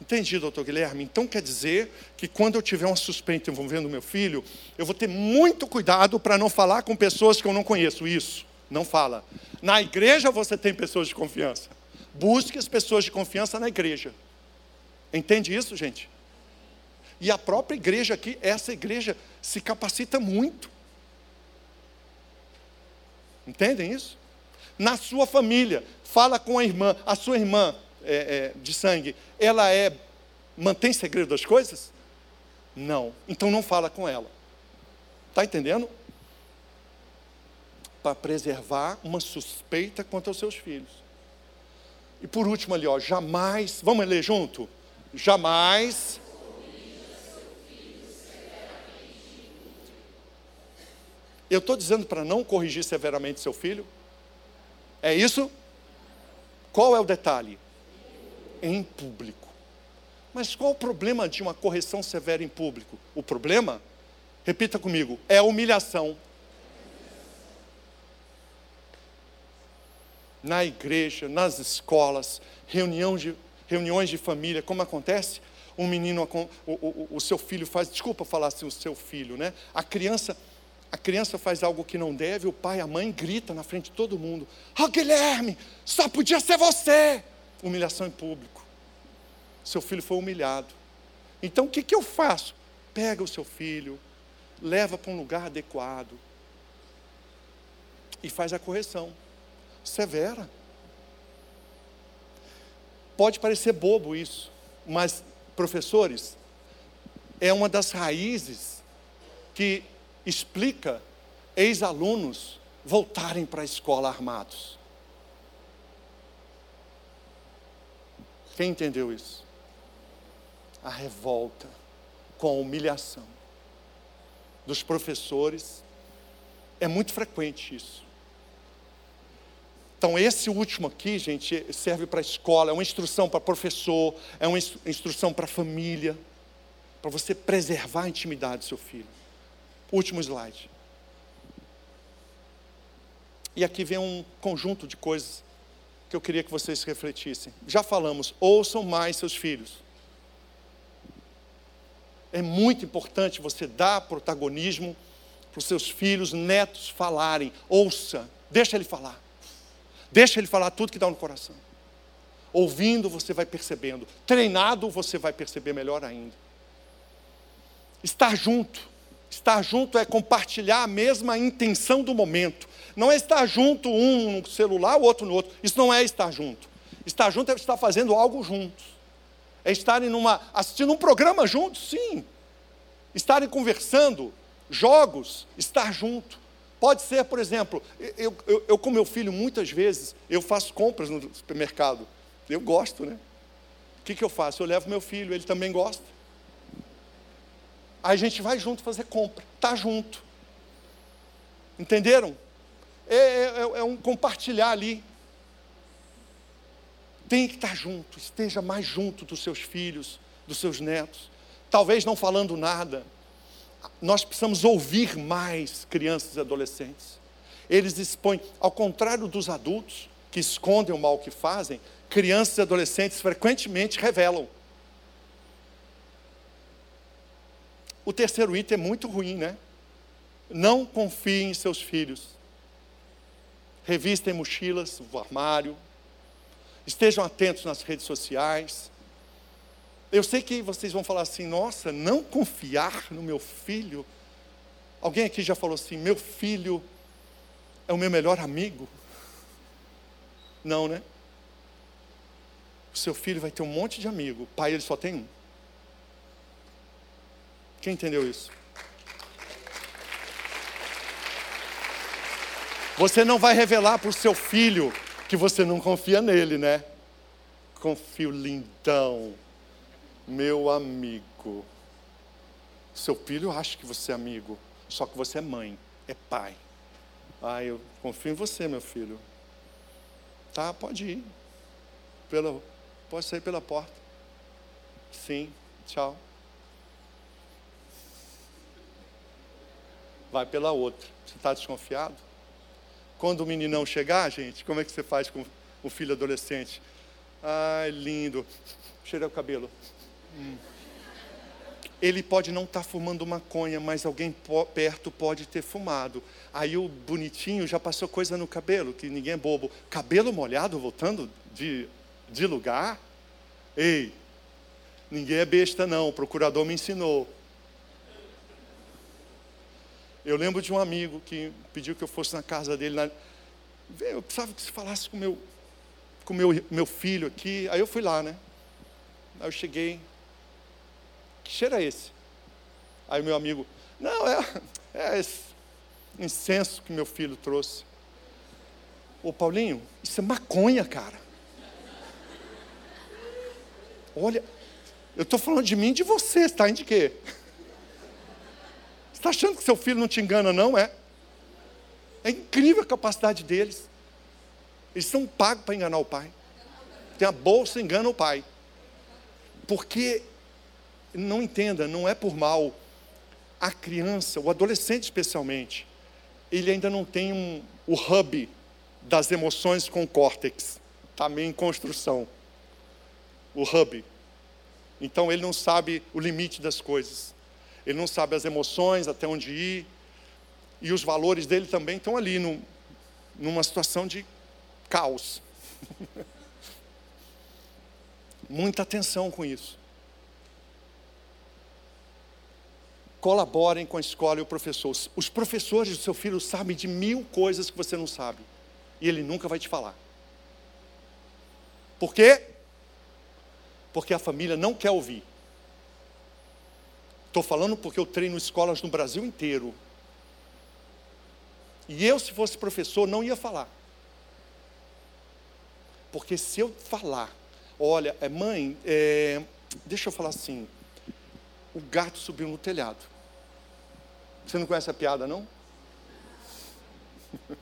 Entendi, doutor Guilherme. Então quer dizer que quando eu tiver uma suspeita envolvendo meu filho, eu vou ter muito cuidado para não falar com pessoas que eu não conheço. Isso. Não fala. Na igreja você tem pessoas de confiança. Busque as pessoas de confiança na igreja. Entende isso, gente? E a própria igreja aqui, essa igreja se capacita muito. Entendem isso? Na sua família, fala com a irmã, a sua irmã é, é, de sangue, ela é mantém segredo das coisas? Não. Então não fala com ela. Está entendendo? para preservar uma suspeita contra os seus filhos. E por último ali, ó, jamais, vamos ler junto? Jamais Eu estou dizendo para não corrigir severamente seu filho? É isso? Qual é o detalhe? Em público. Mas qual o problema de uma correção severa em público? O problema, repita comigo, é a humilhação. na igreja, nas escolas, reunião de, reuniões de família, como acontece? Um menino, o, o, o seu filho faz, desculpa falar assim, o seu filho, né? A criança, a criança faz algo que não deve, o pai, a mãe grita na frente de todo mundo: Ah, oh, Guilherme, só podia ser você! Humilhação em público. Seu filho foi humilhado. Então o que, que eu faço? Pega o seu filho, leva para um lugar adequado e faz a correção severa. Pode parecer bobo isso, mas, professores, é uma das raízes que explica ex-alunos voltarem para a escola armados. Quem entendeu isso? A revolta com a humilhação dos professores. É muito frequente isso. Então, esse último aqui, gente, serve para a escola, é uma instrução para professor, é uma instrução para a família, para você preservar a intimidade do seu filho. Último slide. E aqui vem um conjunto de coisas que eu queria que vocês refletissem. Já falamos, ouçam mais seus filhos. É muito importante você dar protagonismo para os seus filhos, netos falarem. Ouça, deixa ele falar. Deixa ele falar tudo que dá no coração. Ouvindo, você vai percebendo. Treinado, você vai perceber melhor ainda. Estar junto. Estar junto é compartilhar a mesma intenção do momento. Não é estar junto um no celular, o outro no outro. Isso não é estar junto. Estar junto é estar fazendo algo juntos. É estarem numa, assistindo um programa juntos, sim. Estarem conversando, jogos, estar junto. Pode ser, por exemplo, eu, eu, eu, com meu filho, muitas vezes, eu faço compras no supermercado. Eu gosto, né? O que, que eu faço? Eu levo meu filho, ele também gosta. Aí a gente vai junto fazer compra, tá junto. Entenderam? É, é, é, é um compartilhar ali. Tem que estar junto, esteja mais junto dos seus filhos, dos seus netos. Talvez não falando nada, nós precisamos ouvir mais crianças e adolescentes. Eles expõem, ao contrário dos adultos, que escondem o mal que fazem, crianças e adolescentes frequentemente revelam. O terceiro item é muito ruim, né? Não confiem em seus filhos. Revistem mochilas, o armário. Estejam atentos nas redes sociais. Eu sei que vocês vão falar assim: nossa, não confiar no meu filho. Alguém aqui já falou assim: meu filho é o meu melhor amigo? Não, né? O seu filho vai ter um monte de amigo, pai ele só tem um. Quem entendeu isso? Você não vai revelar para o seu filho que você não confia nele, né? Confio lindão meu amigo. Seu filho acha que você é amigo, só que você é mãe, é pai. Ah, eu confio em você, meu filho. Tá, pode ir. Pela, pode sair pela porta. Sim, tchau. Vai pela outra. Você está desconfiado? Quando o meninão chegar, gente, como é que você faz com o filho adolescente? Ai, lindo. Cheira o cabelo. Ele pode não estar tá fumando maconha, mas alguém perto pode ter fumado. Aí o bonitinho já passou coisa no cabelo, que ninguém é bobo. Cabelo molhado voltando de, de lugar? Ei, ninguém é besta não, o procurador me ensinou. Eu lembro de um amigo que pediu que eu fosse na casa dele. Na... Eu precisava que você falasse com meu, o meu, meu filho aqui. Aí eu fui lá, né? Aí eu cheguei, que cheiro é esse? Aí meu amigo, não, é, é esse incenso que meu filho trouxe. Ô Paulinho, isso é maconha, cara. Olha, eu estou falando de mim e de você, está em de quê? Está achando que seu filho não te engana, não? É? É incrível a capacidade deles. Eles são pagos para enganar o pai. Tem a bolsa, engana o pai. Porque não entenda, não é por mal. A criança, o adolescente especialmente, ele ainda não tem um, o hub das emoções com o córtex. Está meio em construção. O hub. Então ele não sabe o limite das coisas. Ele não sabe as emoções, até onde ir. E os valores dele também estão ali, numa situação de caos. *laughs* Muita atenção com isso. Colaborem com a escola e o professor. Os professores do seu filho sabem de mil coisas que você não sabe. E ele nunca vai te falar. Por quê? Porque a família não quer ouvir. Estou falando porque eu treino escolas no Brasil inteiro. E eu, se fosse professor, não ia falar. Porque se eu falar, olha, é, mãe, é, deixa eu falar assim, o gato subiu no telhado. Você não conhece a piada, não? *laughs*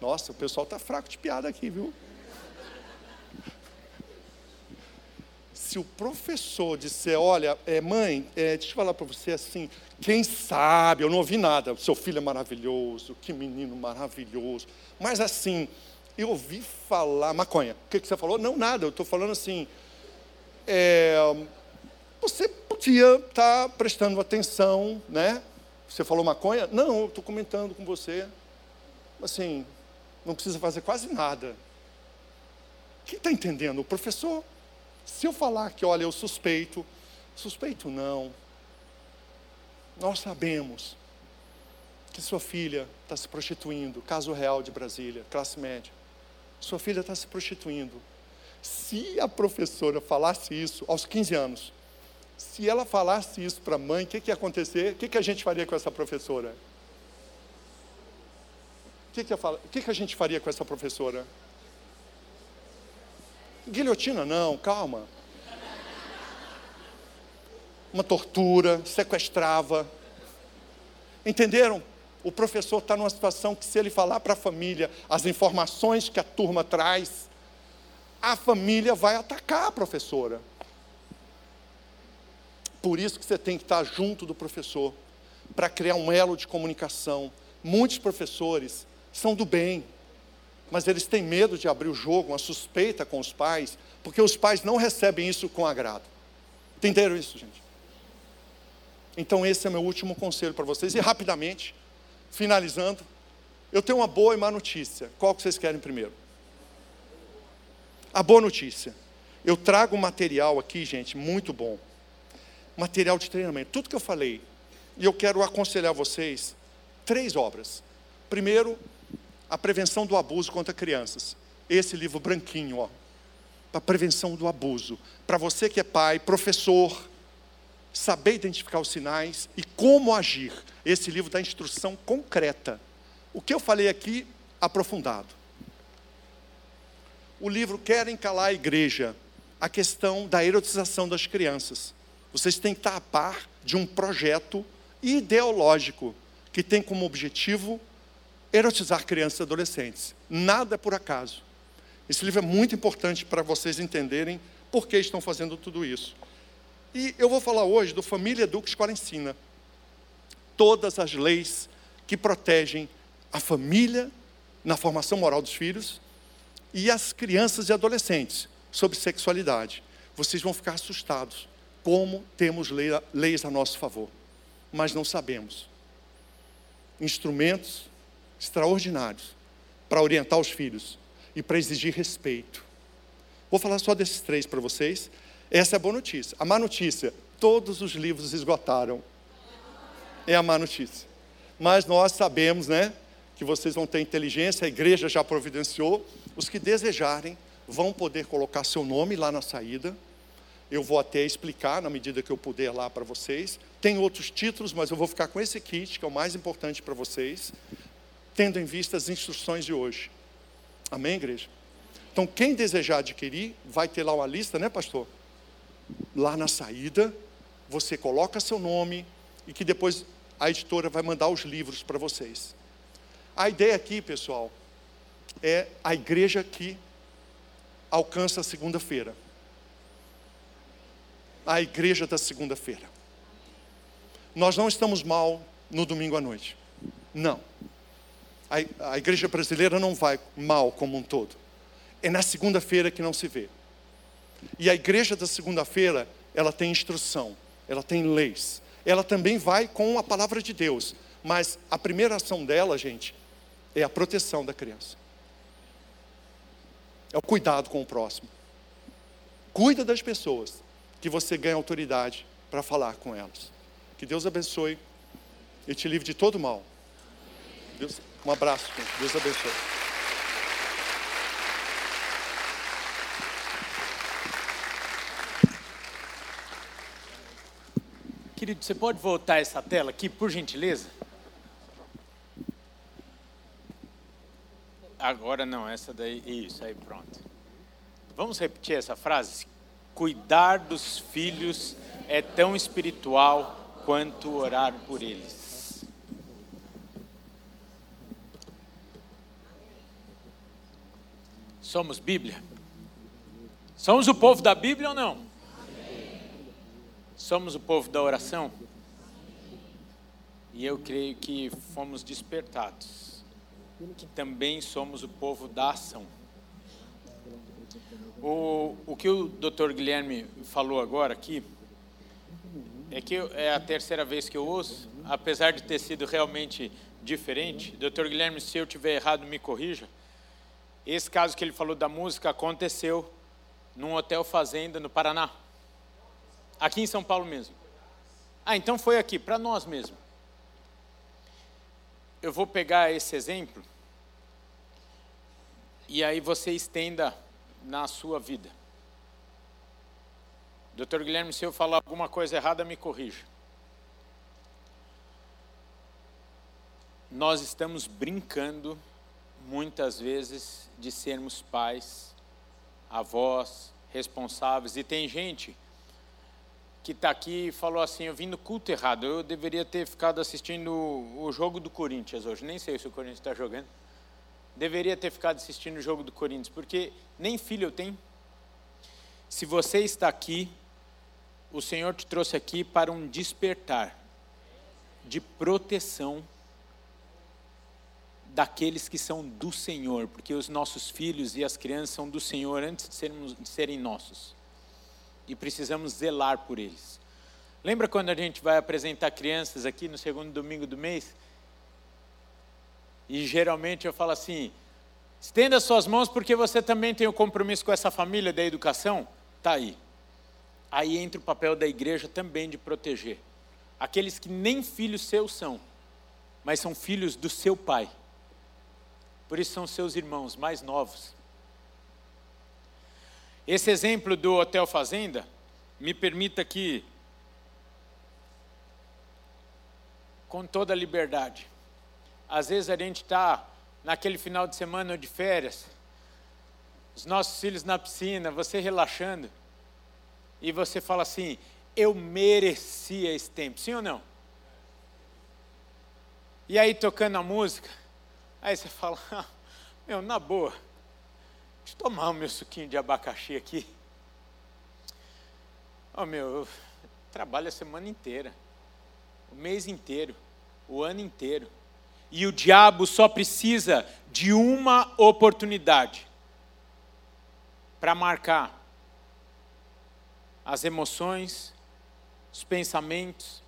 Nossa, o pessoal está fraco de piada aqui, viu? Se o professor disser, olha, é, mãe, é, deixa eu falar para você assim, quem sabe, eu não ouvi nada, seu filho é maravilhoso, que menino maravilhoso, mas assim, eu ouvi falar, maconha, o que, que você falou? Não, nada, eu estou falando assim, é, você podia estar tá prestando atenção, né? Você falou maconha? Não, eu estou comentando com você. Assim, não precisa fazer quase nada. Quem está entendendo? O professor. Se eu falar que, olha, eu suspeito, suspeito não. Nós sabemos que sua filha está se prostituindo, caso real de Brasília, classe média. Sua filha está se prostituindo. Se a professora falasse isso aos 15 anos, se ela falasse isso para a mãe, o que, que ia acontecer? O que, que a gente faria com essa professora? O que, que, a gente faria com essa professora? Guilhotina não, calma. Uma tortura, sequestrava. Entenderam? O professor está numa situação que, se ele falar para a família as informações que a turma traz, a família vai atacar a professora. Por isso que você tem que estar junto do professor, para criar um elo de comunicação. Muitos professores são do bem, mas eles têm medo de abrir o jogo, uma suspeita com os pais, porque os pais não recebem isso com agrado. Entenderam isso, gente? Então, esse é meu último conselho para vocês. E rapidamente, finalizando, eu tenho uma boa e má notícia. Qual que vocês querem primeiro? A boa notícia. Eu trago material aqui, gente, muito bom material de treinamento, tudo que eu falei. E eu quero aconselhar vocês três obras. Primeiro, a prevenção do abuso contra crianças. Esse livro branquinho, ó, para prevenção do abuso. Para você que é pai, professor, saber identificar os sinais e como agir. Esse livro dá instrução concreta. O que eu falei aqui, aprofundado. O livro Querem Calar a Igreja, a questão da erotização das crianças. Vocês têm que estar a par de um projeto ideológico que tem como objetivo erotizar crianças e adolescentes. Nada é por acaso. Esse livro é muito importante para vocês entenderem por que estão fazendo tudo isso. E eu vou falar hoje do Família Educa Escola Ensina. Todas as leis que protegem a família na formação moral dos filhos e as crianças e adolescentes sobre sexualidade. Vocês vão ficar assustados como temos leis a nosso favor, mas não sabemos. Instrumentos extraordinários para orientar os filhos e para exigir respeito. Vou falar só desses três para vocês. Essa é a boa notícia. A má notícia: todos os livros esgotaram. É a má notícia. Mas nós sabemos, né, que vocês vão ter inteligência, a igreja já providenciou. Os que desejarem vão poder colocar seu nome lá na saída eu vou até explicar na medida que eu puder lá para vocês. Tem outros títulos, mas eu vou ficar com esse kit, que é o mais importante para vocês, tendo em vista as instruções de hoje. Amém, igreja? Então, quem desejar adquirir, vai ter lá uma lista, né, pastor? Lá na saída, você coloca seu nome e que depois a editora vai mandar os livros para vocês. A ideia aqui, pessoal, é a igreja que alcança a segunda-feira a igreja da segunda-feira. Nós não estamos mal no domingo à noite. Não. A, igreja brasileira não vai mal como um todo. É na segunda-feira que não se vê. E a igreja da segunda-feira, ela tem instrução, ela tem leis. Ela também vai com a palavra de Deus. Mas a primeira ação dela, gente, é a proteção da criança. É o cuidado com o próximo. Cuida das pessoas, que você ganhe autoridade para falar com elas. Que Deus abençoe e te livre de todo mal. Deus, um abraço, gente. Deus abençoe. Querido, você pode voltar essa tela aqui, por gentileza? Agora não, essa daí, isso aí, pronto. Vamos repetir essa frase? Cuidar dos filhos é tão espiritual quanto orar por eles. Somos Bíblia? Somos o povo da Bíblia ou não? Somos o povo da oração? E eu creio que fomos despertados, que também somos o povo da ação. O, o que o doutor Guilherme falou agora aqui, é que é a terceira vez que eu ouço, apesar de ter sido realmente diferente. Doutor Guilherme, se eu tiver errado, me corrija. Esse caso que ele falou da música aconteceu num hotel fazenda no Paraná. Aqui em São Paulo mesmo. Ah, então foi aqui, para nós mesmo. Eu vou pegar esse exemplo e aí você estenda na sua vida. Doutor Guilherme, se eu falar alguma coisa errada, me corrija. Nós estamos brincando, muitas vezes, de sermos pais, avós, responsáveis, e tem gente que está aqui e falou assim: Eu vim no culto errado, eu deveria ter ficado assistindo o jogo do Corinthians hoje. Nem sei se o Corinthians está jogando. Deveria ter ficado assistindo o jogo do Corinthians, porque nem filho eu tenho. Se você está aqui, o Senhor te trouxe aqui para um despertar de proteção daqueles que são do Senhor, porque os nossos filhos e as crianças são do Senhor antes de, sermos, de serem nossos e precisamos zelar por eles. Lembra quando a gente vai apresentar crianças aqui no segundo domingo do mês? E geralmente eu falo assim: estenda suas mãos porque você também tem o um compromisso com essa família da educação. Tá aí. Aí entra o papel da igreja também de proteger aqueles que nem filhos seus são, mas são filhos do seu pai. Por isso são seus irmãos mais novos. Esse exemplo do Hotel Fazenda, me permita aqui, com toda a liberdade. Às vezes a gente está naquele final de semana de férias, os nossos filhos na piscina, você relaxando, e você fala assim: eu merecia esse tempo, sim ou não? E aí tocando a música, aí você fala: *laughs* meu, na boa Deixa eu tomar o meu suquinho de abacaxi aqui. Oh, meu, eu trabalho a semana inteira, o mês inteiro, o ano inteiro. E o diabo só precisa de uma oportunidade para marcar as emoções, os pensamentos,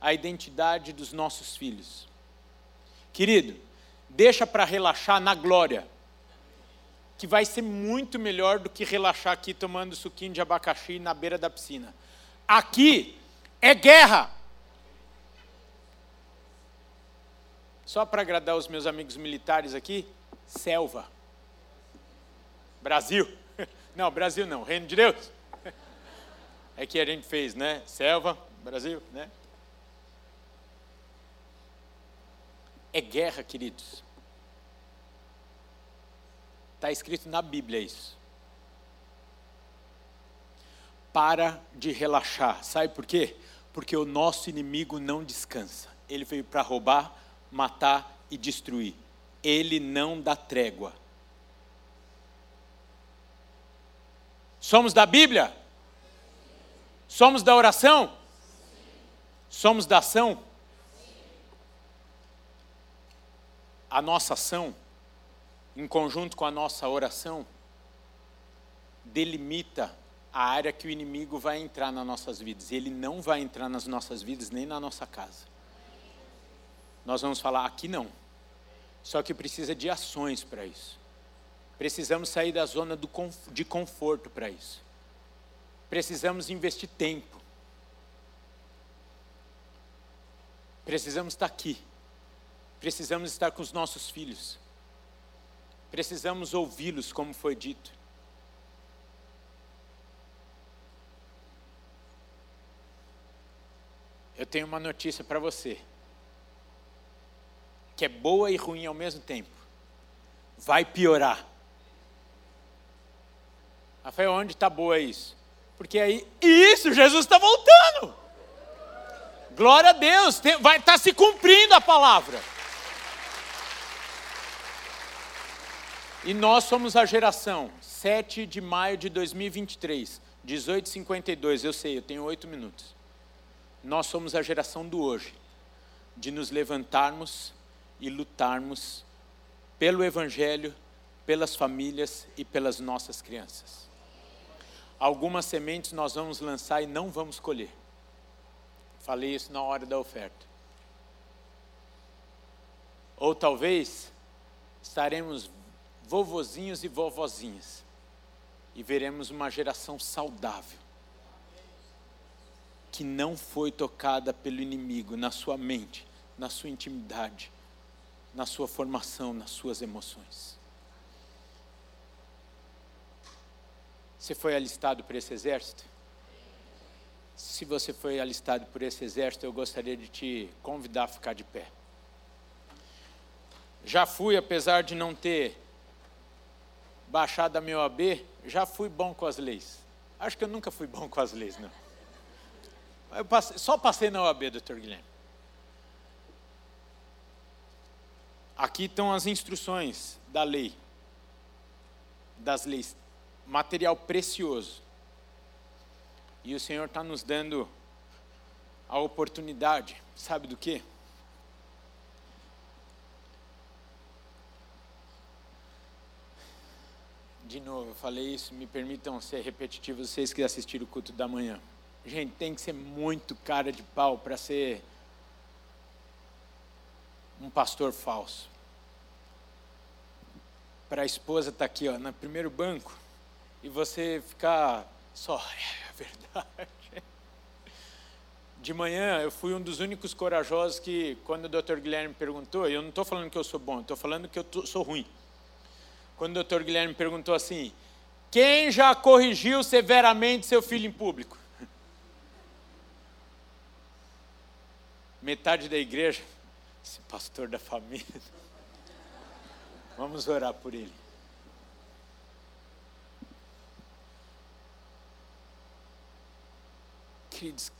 a identidade dos nossos filhos. Querido, deixa para relaxar na glória que vai ser muito melhor do que relaxar aqui tomando suquinho de abacaxi na beira da piscina. Aqui é guerra. Só para agradar os meus amigos militares aqui, selva. Brasil. *laughs* Não, Brasil não, Reino de Deus. É que a gente fez, né? Selva, Brasil, né? É guerra, queridos. Está escrito na Bíblia isso. Para de relaxar. Sabe por quê? Porque o nosso inimigo não descansa. Ele veio para roubar, matar e destruir. Ele não dá trégua. Somos da Bíblia? Somos da oração? Somos da ação? A nossa ação em conjunto com a nossa oração, delimita a área que o inimigo vai entrar nas nossas vidas. Ele não vai entrar nas nossas vidas nem na nossa casa. Nós vamos falar aqui não. Só que precisa de ações para isso. Precisamos sair da zona de conforto para isso. Precisamos investir tempo. Precisamos estar aqui. Precisamos estar com os nossos filhos. Precisamos ouvi-los, como foi dito. Eu tenho uma notícia para você, que é boa e ruim ao mesmo tempo. Vai piorar. Rafael, onde está boa isso? Porque aí, isso, Jesus está voltando. Glória a Deus, vai estar tá se cumprindo a palavra. E nós somos a geração 7 de maio de 2023, 1852. Eu sei, eu tenho oito minutos. Nós somos a geração do hoje, de nos levantarmos e lutarmos pelo Evangelho, pelas famílias e pelas nossas crianças. Algumas sementes nós vamos lançar e não vamos colher. Falei isso na hora da oferta. Ou talvez estaremos vovozinhos e vovozinhas e veremos uma geração saudável que não foi tocada pelo inimigo na sua mente, na sua intimidade, na sua formação, nas suas emoções. Você foi alistado por esse exército? Se você foi alistado por esse exército, eu gostaria de te convidar a ficar de pé. Já fui, apesar de não ter baixado a meu AB, já fui bom com as leis. Acho que eu nunca fui bom com as leis, não. Eu passei, só passei na OAB, doutor Guilherme. Aqui estão as instruções da lei, das leis, material precioso. E o Senhor está nos dando a oportunidade, sabe do que? De novo, eu falei isso, me permitam ser repetitivo, vocês que assistiram o culto da manhã. Gente, tem que ser muito cara de pau para ser um pastor falso. Para a esposa estar tá aqui, ó, no primeiro banco, e você ficar só, *laughs* é verdade. De manhã, eu fui um dos únicos corajosos que, quando o Dr. Guilherme perguntou, eu não estou falando que eu sou bom, estou falando que eu tô, sou ruim. Quando o Dr. Guilherme perguntou assim: quem já corrigiu severamente seu filho em público? *laughs* metade da igreja, esse pastor da família. *laughs* Vamos orar por ele. Queridos,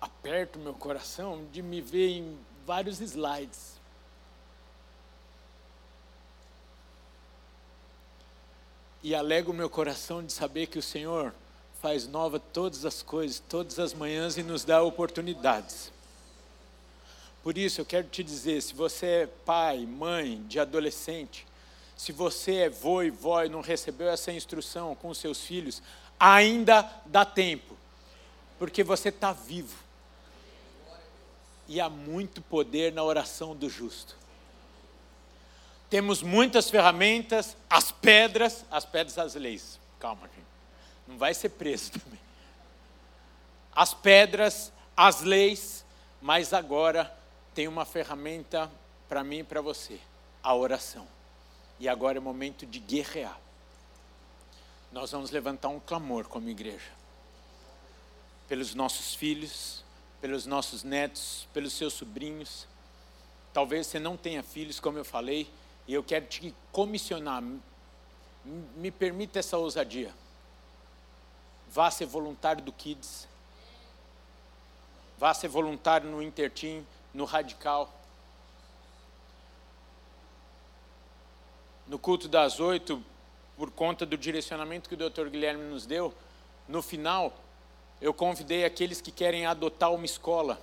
aperto meu coração de me ver em vários slides. E alega o meu coração de saber que o Senhor faz nova todas as coisas, todas as manhãs e nos dá oportunidades. Por isso eu quero te dizer, se você é pai, mãe de adolescente, se você é vô e vó e não recebeu essa instrução com seus filhos, ainda dá tempo, porque você está vivo. E há muito poder na oração do justo. Temos muitas ferramentas, as pedras, as pedras as leis. Calma, gente. Não vai ser preso *laughs* também. As pedras, as leis, mas agora tem uma ferramenta para mim e para você: a oração. E agora é momento de guerrear. Nós vamos levantar um clamor como igreja. Pelos nossos filhos, pelos nossos netos, pelos seus sobrinhos. Talvez você não tenha filhos, como eu falei, e eu quero te comissionar. Me permita essa ousadia. Vá ser voluntário do Kids. Vá ser voluntário no Interteam no radical. No culto das oito, por conta do direcionamento que o Dr. Guilherme nos deu, no final, eu convidei aqueles que querem adotar uma escola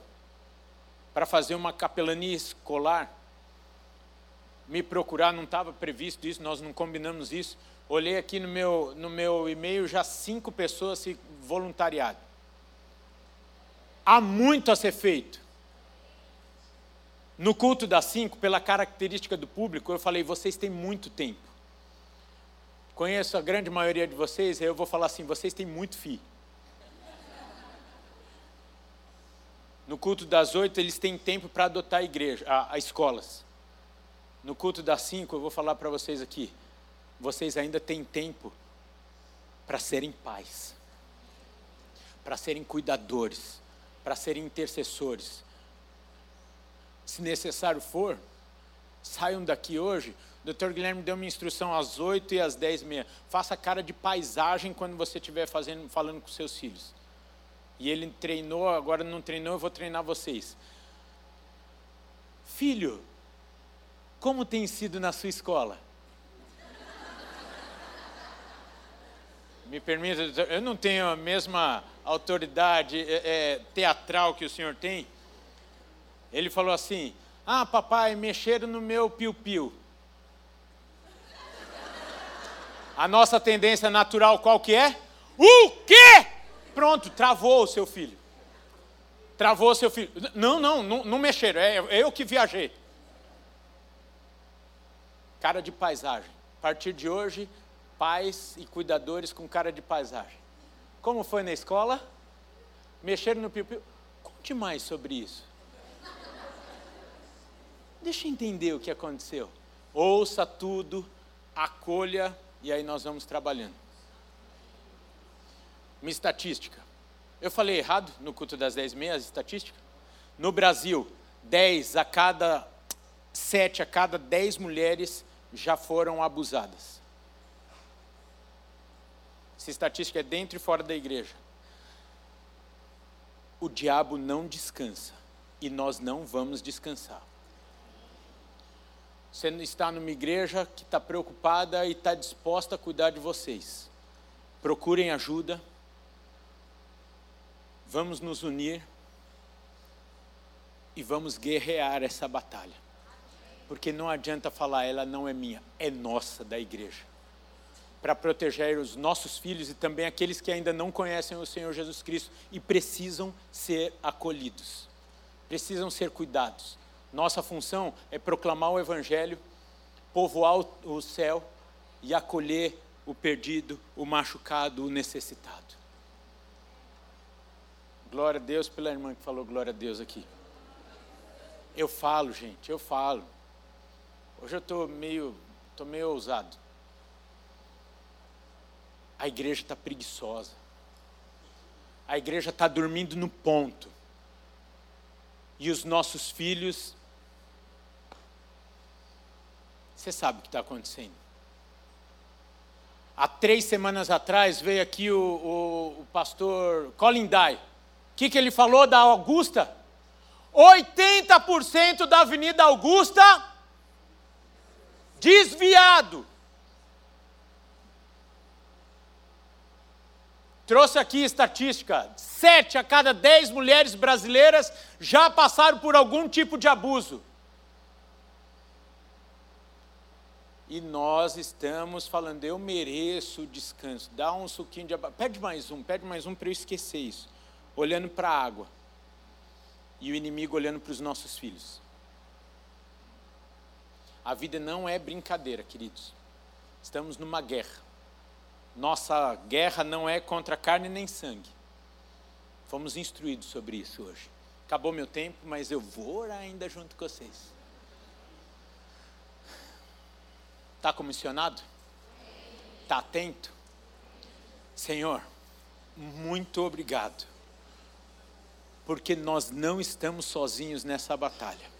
para fazer uma capelania escolar. Me procurar, não estava previsto isso, nós não combinamos isso. Olhei aqui no meu, no meu e-mail, já cinco pessoas se voluntariado. Há muito a ser feito. No culto das cinco, pela característica do público, eu falei: vocês têm muito tempo. Conheço a grande maioria de vocês, eu vou falar assim: vocês têm muito fi. No culto das oito, eles têm tempo para adotar a igreja, a, a escolas. No culto das cinco, eu vou falar para vocês aqui. Vocês ainda têm tempo para serem pais, para serem cuidadores, para serem intercessores. Se necessário for, saiam daqui hoje. O Dr. Guilherme deu uma instrução às oito e às dez e meia. Faça cara de paisagem quando você estiver fazendo, falando com seus filhos e ele treinou, agora não treinou, eu vou treinar vocês. Filho, como tem sido na sua escola? Me permita, eu não tenho a mesma autoridade é, é, teatral que o senhor tem. Ele falou assim: Ah, papai, mexeram no meu piu-piu. A nossa tendência natural qual que é? O quê? Pronto, travou o seu filho. Travou o seu filho. Não, não, não, não mexeram, é, eu que viajei. Cara de paisagem. A partir de hoje, pais e cuidadores com cara de paisagem. Como foi na escola? Mexeram no piu-piu? Conte mais sobre isso. Deixa eu entender o que aconteceu. Ouça tudo, acolha e aí nós vamos trabalhando. Uma estatística. Eu falei errado no culto das 10 meias, estatística? No Brasil, 10 a cada 7 a cada 10 mulheres já foram abusadas. Essa estatística é dentro e fora da igreja. O diabo não descansa e nós não vamos descansar. Você está numa igreja que está preocupada e está disposta a cuidar de vocês. Procurem ajuda Vamos nos unir e vamos guerrear essa batalha. Porque não adianta falar, ela não é minha, é nossa, da igreja. Para proteger os nossos filhos e também aqueles que ainda não conhecem o Senhor Jesus Cristo e precisam ser acolhidos, precisam ser cuidados. Nossa função é proclamar o Evangelho, povoar o céu e acolher o perdido, o machucado, o necessitado. Glória a Deus pela irmã que falou glória a Deus aqui. Eu falo, gente, eu falo. Hoje eu estou meio, tô meio ousado. A igreja está preguiçosa. A igreja está dormindo no ponto. E os nossos filhos. Você sabe o que está acontecendo. Há três semanas atrás veio aqui o, o, o pastor Colin Dye que, que ele falou da Augusta? 80% da Avenida Augusta desviado. Trouxe aqui estatística: sete a cada dez mulheres brasileiras já passaram por algum tipo de abuso. E nós estamos falando, eu mereço descanso. Dá um suquinho de. Pede mais um, pede mais um para eu esquecer isso olhando para a água e o inimigo olhando para os nossos filhos. A vida não é brincadeira, queridos. Estamos numa guerra. Nossa guerra não é contra carne nem sangue. Fomos instruídos sobre isso hoje. Acabou meu tempo, mas eu vou orar ainda junto com vocês. Está comissionado? Está atento? Senhor, muito obrigado porque nós não estamos sozinhos nessa batalha.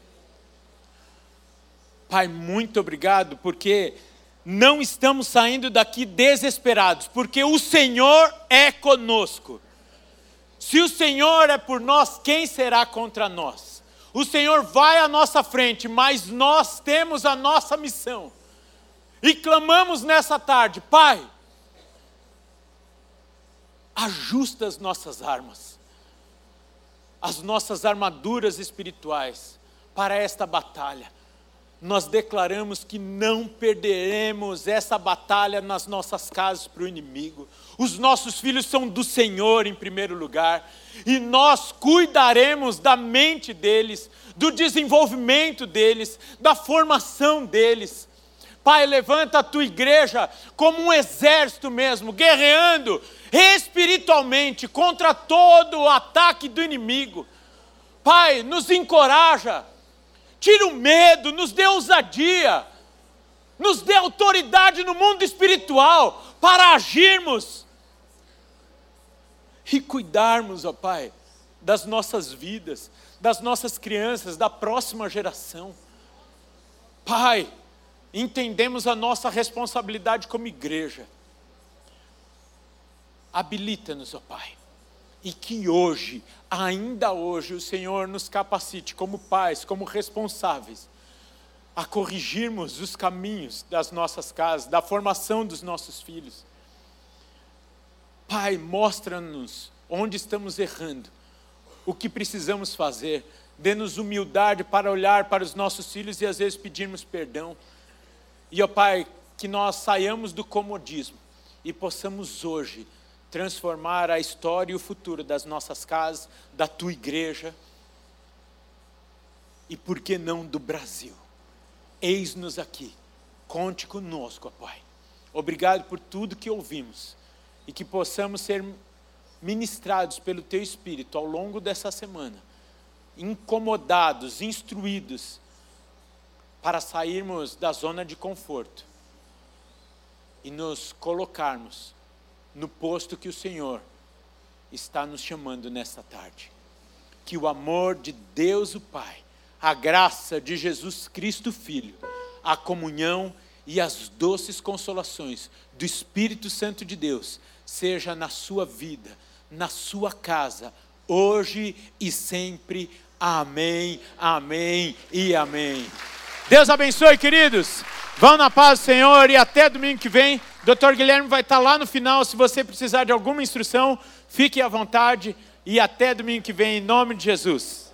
Pai, muito obrigado, porque não estamos saindo daqui desesperados, porque o Senhor é conosco. Se o Senhor é por nós, quem será contra nós? O Senhor vai à nossa frente, mas nós temos a nossa missão. E clamamos nessa tarde, Pai, ajusta as nossas armas as nossas armaduras espirituais para esta batalha. Nós declaramos que não perderemos essa batalha nas nossas casas para o inimigo. Os nossos filhos são do Senhor em primeiro lugar, e nós cuidaremos da mente deles, do desenvolvimento deles, da formação deles. Pai, levanta a tua igreja como um exército mesmo, guerreando espiritualmente contra todo o ataque do inimigo. Pai, nos encoraja, tira o medo, nos dê ousadia, nos dê autoridade no mundo espiritual para agirmos e cuidarmos, ó Pai, das nossas vidas, das nossas crianças, da próxima geração. Pai, entendemos a nossa responsabilidade como igreja. Habilita-nos, ó Pai, e que hoje, ainda hoje, o Senhor nos capacite como pais, como responsáveis, a corrigirmos os caminhos das nossas casas, da formação dos nossos filhos. Pai, mostra-nos onde estamos errando, o que precisamos fazer, dê-nos humildade para olhar para os nossos filhos e às vezes pedirmos perdão. E, ó Pai, que nós saiamos do comodismo e possamos hoje transformar a história e o futuro das nossas casas, da tua igreja e, por que não, do Brasil. Eis-nos aqui, conte conosco, Pai. Obrigado por tudo que ouvimos e que possamos ser ministrados pelo Teu Espírito ao longo dessa semana, incomodados, instruídos, para sairmos da zona de conforto e nos colocarmos no posto que o Senhor está nos chamando nesta tarde. Que o amor de Deus o Pai, a graça de Jesus Cristo Filho, a comunhão e as doces consolações do Espírito Santo de Deus seja na sua vida, na sua casa, hoje e sempre. Amém, amém e amém. Deus abençoe, queridos. Vão na paz do Senhor e até domingo que vem. Dr. Guilherme vai estar lá no final. Se você precisar de alguma instrução, fique à vontade. E até domingo que vem, em nome de Jesus.